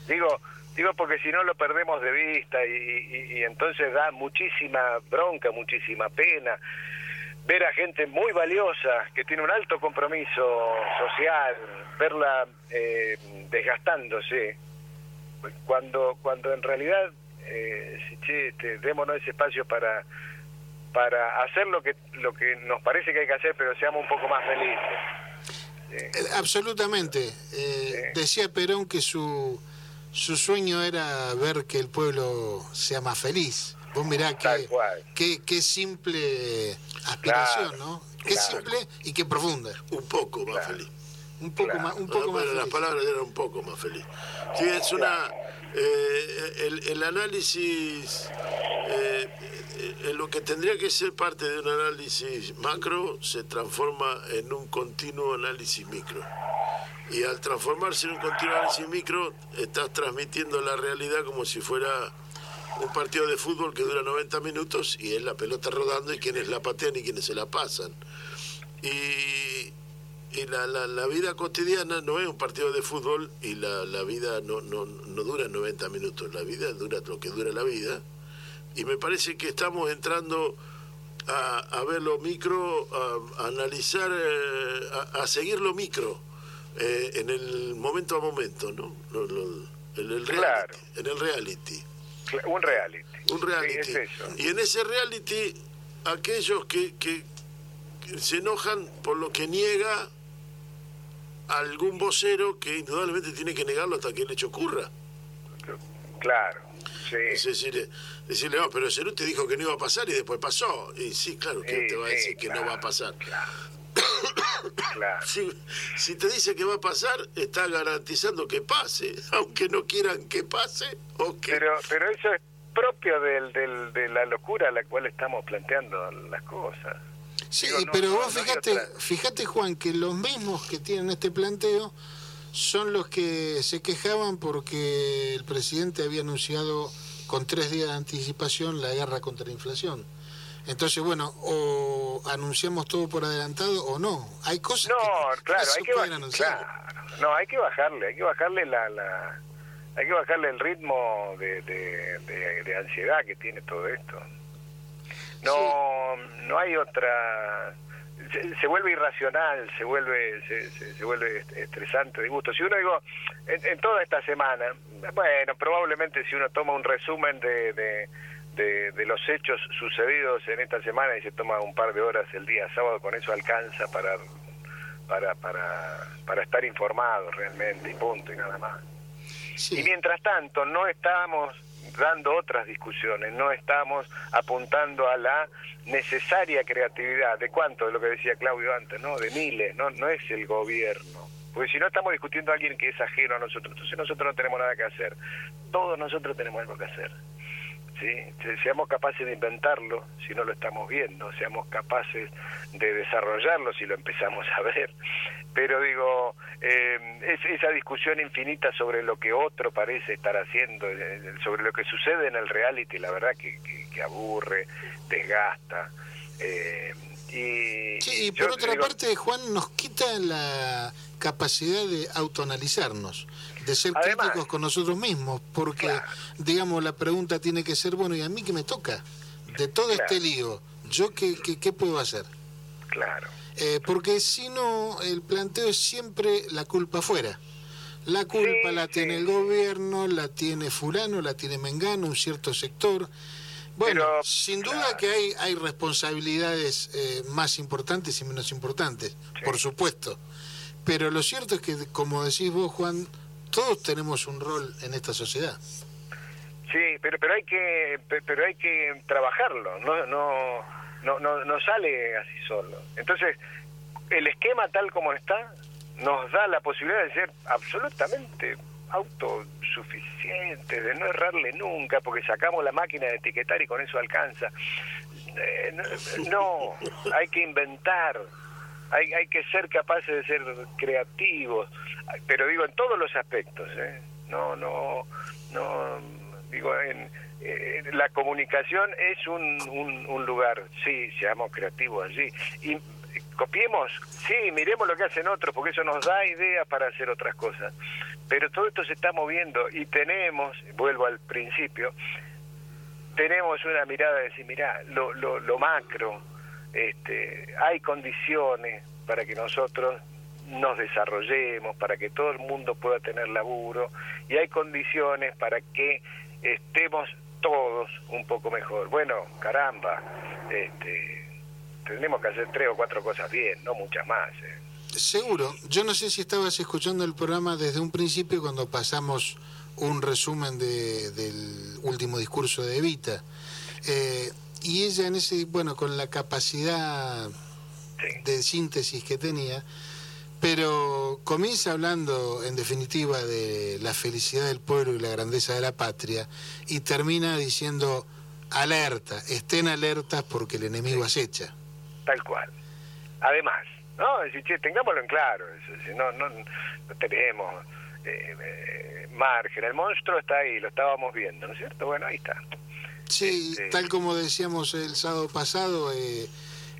Digo, digo porque si no lo perdemos de vista y, y- y entonces da muchísima bronca, muchísima pena ver a gente muy valiosa que tiene un alto compromiso social, verla eh, desgastándose, cuando cuando en realidad eh, si, che, este, démonos ese espacio para para hacer lo que lo que nos parece que hay que hacer, pero seamos un poco más felices. Eh, Absolutamente. Eh, Decía Perón que su, su sueño era ver que el pueblo sea más feliz. Vos mirá qué, qué, qué simple aspiración, Claro, ¿no? Qué claro. simple y qué profunda. Un poco más feliz. Un poco más, un poco más bueno, las feliz. palabras eran un poco más feliz. Sí, es una. eh, el, el análisis. eh, eh, lo que tendría que ser parte de un análisis macro se transforma en un continuo análisis micro. Y al transformarse en un continuo análisis micro, estás transmitiendo la realidad como si fuera un partido de fútbol que dura 90 minutos y es la pelota rodando y quienes la patean y quienes se la pasan. Y, la vida cotidiana no es un partido de fútbol y la, la vida no, no, no dura 90 minutos, la vida dura lo que dura la vida. Y me parece que estamos entrando a, a ver lo micro, a, a analizar, eh, a, a seguir lo micro eh, en el momento a momento, ¿no? Lo- lo- en el reality. En el reality. Un reality. Un reality. Sí, es eso. Y en ese reality, aquellos que, que, que se enojan por lo que niega algún vocero que indudablemente tiene que negarlo hasta que el hecho ocurra. Claro, sí. Es decir, decirle, no, pero Ceruti dijo que no iba a pasar y después pasó. Y sí, claro, ¿quién Sí, te va a sí, decir que no va a pasar? Claro. Si, si te dice que va a pasar, está garantizando que pase, aunque no quieran que pase. O que... Pero, pero eso es propio del, del, de la locura a la cual estamos planteando las cosas. Sí, Digo, no, pero no, vos no fíjate, fíjate Juan, que los mismos que tienen este planteo son los que se quejaban porque el presidente había anunciado con tres días de anticipación la guerra contra la inflación. Entonces, bueno, o anunciamos todo por adelantado o no. Hay cosas No, que claro, no se hay que, pueden anunciar. claro. no, hay que bajarle, hay que bajarle la, la hay que bajarle el ritmo de, de, de- de ansiedad que tiene todo esto. No, no hay otra. Se, se vuelve irracional, se vuelve, se, se, se vuelve est- estresante de gusto. Si uno digo, en, en toda esta semana, bueno, probablemente si uno toma un resumen de, de, de, de los hechos sucedidos en esta semana y se toma un par de horas el día sábado, con eso alcanza para para, para, para estar informado realmente y punto y nada más. Y mientras tanto no estamos dando otras discusiones, no estamos apuntando a la necesaria creatividad. ¿De cuánto? De lo que decía Claudio antes, ¿no? De miles, ¿no? No es el gobierno. Porque si no estamos discutiendo a alguien que es ajeno a nosotros, entonces nosotros no tenemos nada que hacer. Todos nosotros tenemos algo que hacer. ¿Sí? Se- Seamos capaces de inventarlo si no lo estamos viendo, seamos capaces de desarrollarlo si lo empezamos a ver. Pero digo, eh, es esa discusión infinita sobre lo que otro parece estar haciendo, eh, sobre lo que sucede en el reality, la verdad que, que- que aburre, desgasta. eh, y, Sí, y yo por otra digo, parte, Juan, nos quita la capacidad de autoanalizarnos, de ser Además- críticos con nosotros mismos, porque, digamos, la pregunta tiene que ser, bueno, ¿y a mí qué me toca? De todo este lío, ¿yo qué, qué, qué puedo hacer? Claro. Eh, porque si no, el planteo es siempre la culpa afuera. La culpa la tiene el gobierno, la tiene fulano, la tiene Mengano, un cierto sector. Bueno, Pero, sin duda que hay, hay responsabilidades eh, más importantes y menos importantes, por supuesto. Pero lo cierto es que, como decís vos, Juan, todos tenemos un rol en esta sociedad. Sí, pero pero hay que pe- pero hay que trabajarlo, no no no no, no sale así solo. Entonces, el esquema tal como está nos da la posibilidad de ser absolutamente autosuficientes, de no errarle nunca, porque sacamos la máquina de etiquetar y con eso alcanza. Eh, no, hay que inventar, hay, hay que ser capaces de ser creativos, pero digo en todos los aspectos, ¿eh? no, no, no, digo en, eh, la comunicación es un, un, un lugar, sí, seamos creativos allí, y eh, copiemos, sí, miremos lo que hacen otros, porque eso nos da ideas para hacer otras cosas, pero todo esto se está moviendo y tenemos, vuelvo al principio, tenemos una mirada de decir, mira, lo, lo, lo macro, este, hay condiciones para que nosotros nos desarrollemos, para que todo el mundo pueda tener laburo, y hay condiciones para que estemos todos un poco mejor. Bueno, caramba, este, tenemos que hacer tres o cuatro cosas bien, no muchas más. ¿eh? Seguro. Yo no sé si estabas escuchando el programa desde un principio cuando pasamos un resumen de- del último discurso de Evita. Eh, y ella en ese, bueno, con la capacidad de síntesis que tenía, pero comienza hablando en definitiva de la felicidad del pueblo y la grandeza de la patria y termina diciendo alerta, estén alertas porque el enemigo acecha. Tal cual. Además, ¿no? Es decir, che, tengámoslo en claro, es decir, no, no, no tenemos eh, eh, margen, el monstruo está ahí, lo estábamos viendo, ¿no es cierto? Bueno, ahí está. Sí, Este- tal como decíamos el sábado pasado, eh,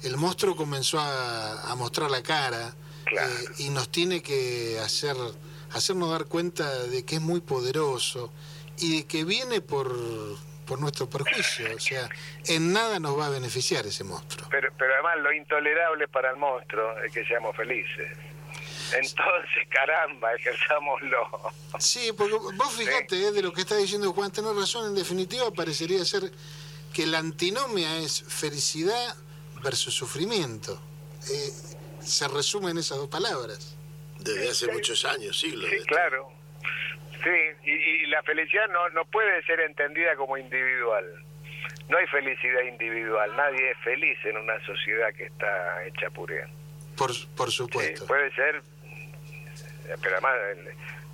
el monstruo comenzó a, a mostrar la cara eh, y nos tiene que hacer hacernos dar cuenta de que es muy poderoso y de que viene por, por nuestro perjuicio. O sea, en nada nos va a beneficiar ese monstruo. Pero, pero además lo intolerable para el monstruo es que seamos felices. Entonces, caramba, ejerzámoslo. Sí, porque vos fijate eh, de lo que está diciendo Juan, tenés razón, en definitiva parecería ser que la antinomia es felicidad versus sufrimiento. Eh, se resume en esas dos palabras. Desde hace muchos años, siglos. Sí, claro. Sí, y, y la felicidad no, no puede ser entendida como individual. No hay felicidad individual. Nadie es feliz en una sociedad que está hecha puré. Por, por supuesto. Puede ser, pero además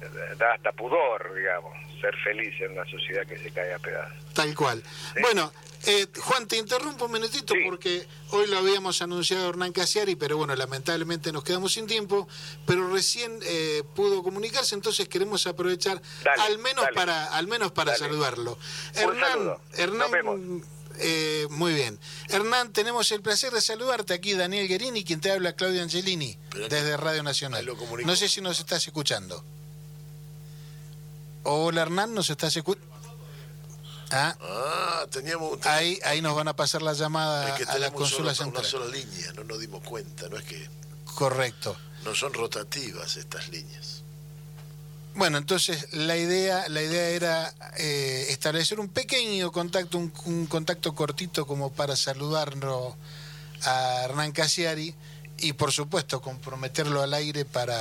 eh, da hasta pudor, digamos, ser feliz en una sociedad que se cae a pedazos. Tal cual. Bueno, eh, Juan, te interrumpo un minutito porque hoy lo habíamos anunciado Hernán Casiari, pero bueno, lamentablemente nos quedamos sin tiempo, pero recién eh, pudo comunicarse, entonces queremos aprovechar Dale, al menos dale. para al menos para Dale. saludarlo. Un Hernán, saludo. Hernán eh, muy bien. Hernán, tenemos el placer de saludarte aquí, Daniel Guerini, quien te habla, Claudio Angelini, desde Radio Nacional. No sé si nos estás escuchando. Hola Hernán, ¿nos estás escuchando? Ah, Ah, teníamos un ahí, ahí nos van a pasar la llamada es que a la consola solo una central. sola línea, no nos dimos cuenta, no es que Correcto. no son rotativas estas líneas. Bueno, entonces la idea, la idea era eh, establecer un pequeño contacto, un, contacto cortito como para saludarnos a Hernán Casiari y por supuesto comprometerlo al aire para,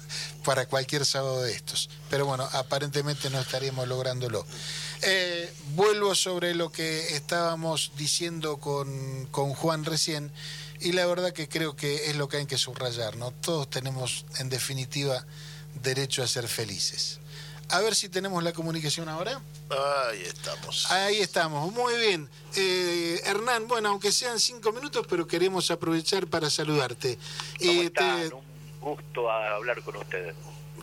para cualquier sábado de estos. Pero bueno, aparentemente no estaríamos lográndolo. Eh, vuelvo sobre lo que estábamos diciendo con, con Juan recién y la verdad que creo que es lo que hay que subrayar, ¿no? Todos tenemos en definitiva derecho a ser felices. A ver si tenemos la comunicación ahora. Ahí estamos. Ahí estamos, muy bien. Eh, Hernán, bueno, aunque sean cinco minutos, pero queremos aprovechar para saludarte. ¿Cómo Eh, te- están? Un gusto hablar con ustedes.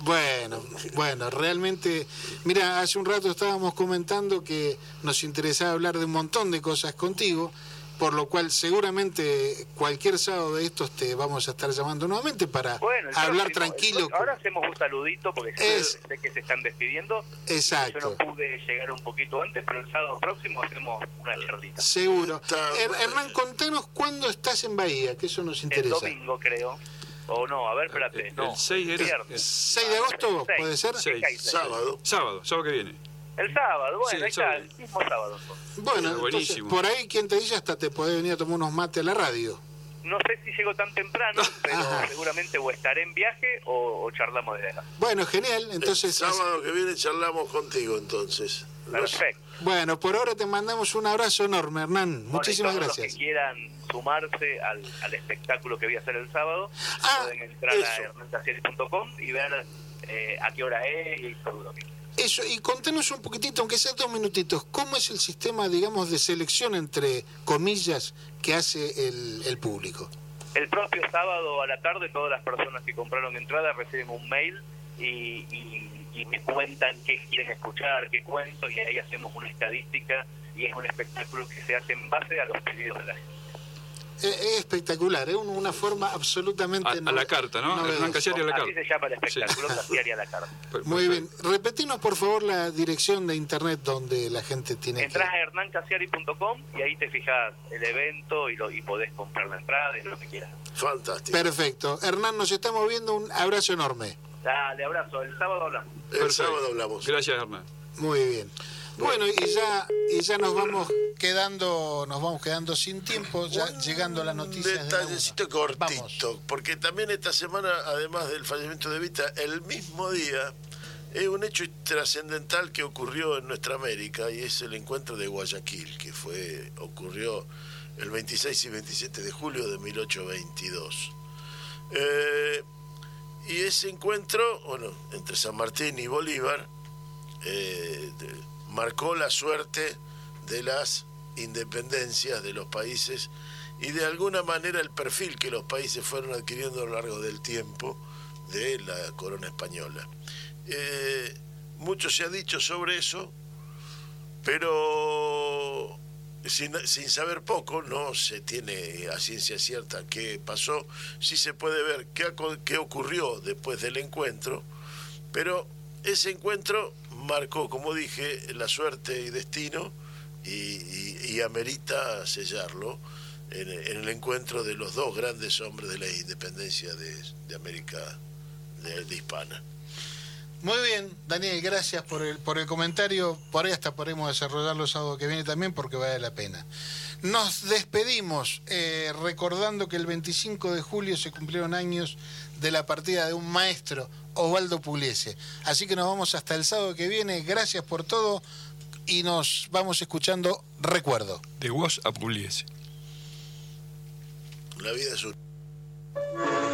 Bueno, bueno, realmente, mira, hace un rato estábamos comentando que nos interesaba hablar de un montón de cosas contigo, por lo cual seguramente cualquier sábado de estos te vamos a estar llamando nuevamente para Bueno, el hablar próximo- tranquilo. Ahora hacemos un saludito porque sé, Es- sé que se están despidiendo. Exacto. Yo no pude llegar un poquito antes, pero el sábado próximo hacemos una charlita. Seguro. Her- Hernán, contanos cuándo estás en Bahía, que eso nos El interesa. domingo, creo. O no, a ver, espérate. No. El 6 era. Viernes. 6 de agosto. ¿puede ser? Seis. Sábado. Sábado, sábado que viene. El sábado, bueno, Sí, ahí está, el mismo sábado. Bueno, entonces, buenísimo. por ahí quien te dice hasta te puede venir a tomar unos mates a la radio. No sé si llego tan temprano, pero Ajá. seguramente o estaré en viaje o, o charlamos de acá. Bueno, genial. Entonces, el sábado que viene charlamos contigo entonces. Perfecto. bueno, por ahora te mandamos un abrazo enorme, Hernán. Bueno, Muchísimas todos gracias. Los que quieran sumarse al, al espectáculo que voy a hacer el sábado, Ah, pueden entrar a hernantacieri.com y ver eh, a qué hora es y todo lo que Eso, y contanos un poquitito, aunque sea dos minutitos, ¿cómo es el sistema, digamos, de selección, entre comillas, que hace el, público? El propio sábado a la tarde todas las personas que compraron entrada reciben un mail y- y me cuentan qué quieren escuchar, qué cuento y ahí hacemos una estadística y es un espectáculo que se hace en base a los pedidos de la gente. Es, espectacular, es un- una forma absolutamente... A, a la carta, ¿no? novedosa. Hernán Casiari a la Así carta. se llama el espectáculo, Casiari a la carta. Muy bien. Repetinos, por favor, la dirección de internet donde la gente tiene que... Entras a hernancasiari.com y ahí te fijas el evento y, lo, y podés comprar la entrada y lo que quieras. Fantástico. Perfecto. Hernán, nos estamos viendo. Un abrazo enorme. Dale, abrazo. El sábado hablamos. El Perfecto. sábado hablamos. Gracias, Hernán. Muy bien. Bueno, y ya, y ya nos vamos quedando, nos vamos quedando sin tiempo, ya llegando a las noticias. de detallecito cortito, porque también esta semana, además del fallecimiento de Vita, el mismo día es un hecho trascendental que ocurrió en nuestra América y es el encuentro de Guayaquil, que fue ocurrió el 26 y 27 de julio de 1822. Eh, y ese encuentro, bueno, entre San Martín y Bolívar, eh, de- marcó la suerte de las independencias de los países y de alguna manera el perfil que los países fueron adquiriendo a lo largo del tiempo de la corona española. Eh, mucho se ha dicho sobre eso, pero sin, saber poco, no se tiene a ciencia cierta qué pasó, sí se puede ver qué, qué ocurrió después del encuentro, pero ese encuentro marcó, como dije, la suerte y destino y, amerita sellarlo en, el encuentro de los dos grandes hombres de la independencia de, América de- hispana. Muy bien, Daniel, gracias por el, por el comentario. Por ahí hasta podemos desarrollarlo el sábado que viene también porque vale la pena. Nos despedimos eh, recordando que el 25 de julio se cumplieron años de la partida de un maestro, Osvaldo Pugliese. Así que nos vamos hasta el sábado que viene. Gracias por todo y nos vamos escuchando Recuerdo. De vos a Pugliese. La vida es un...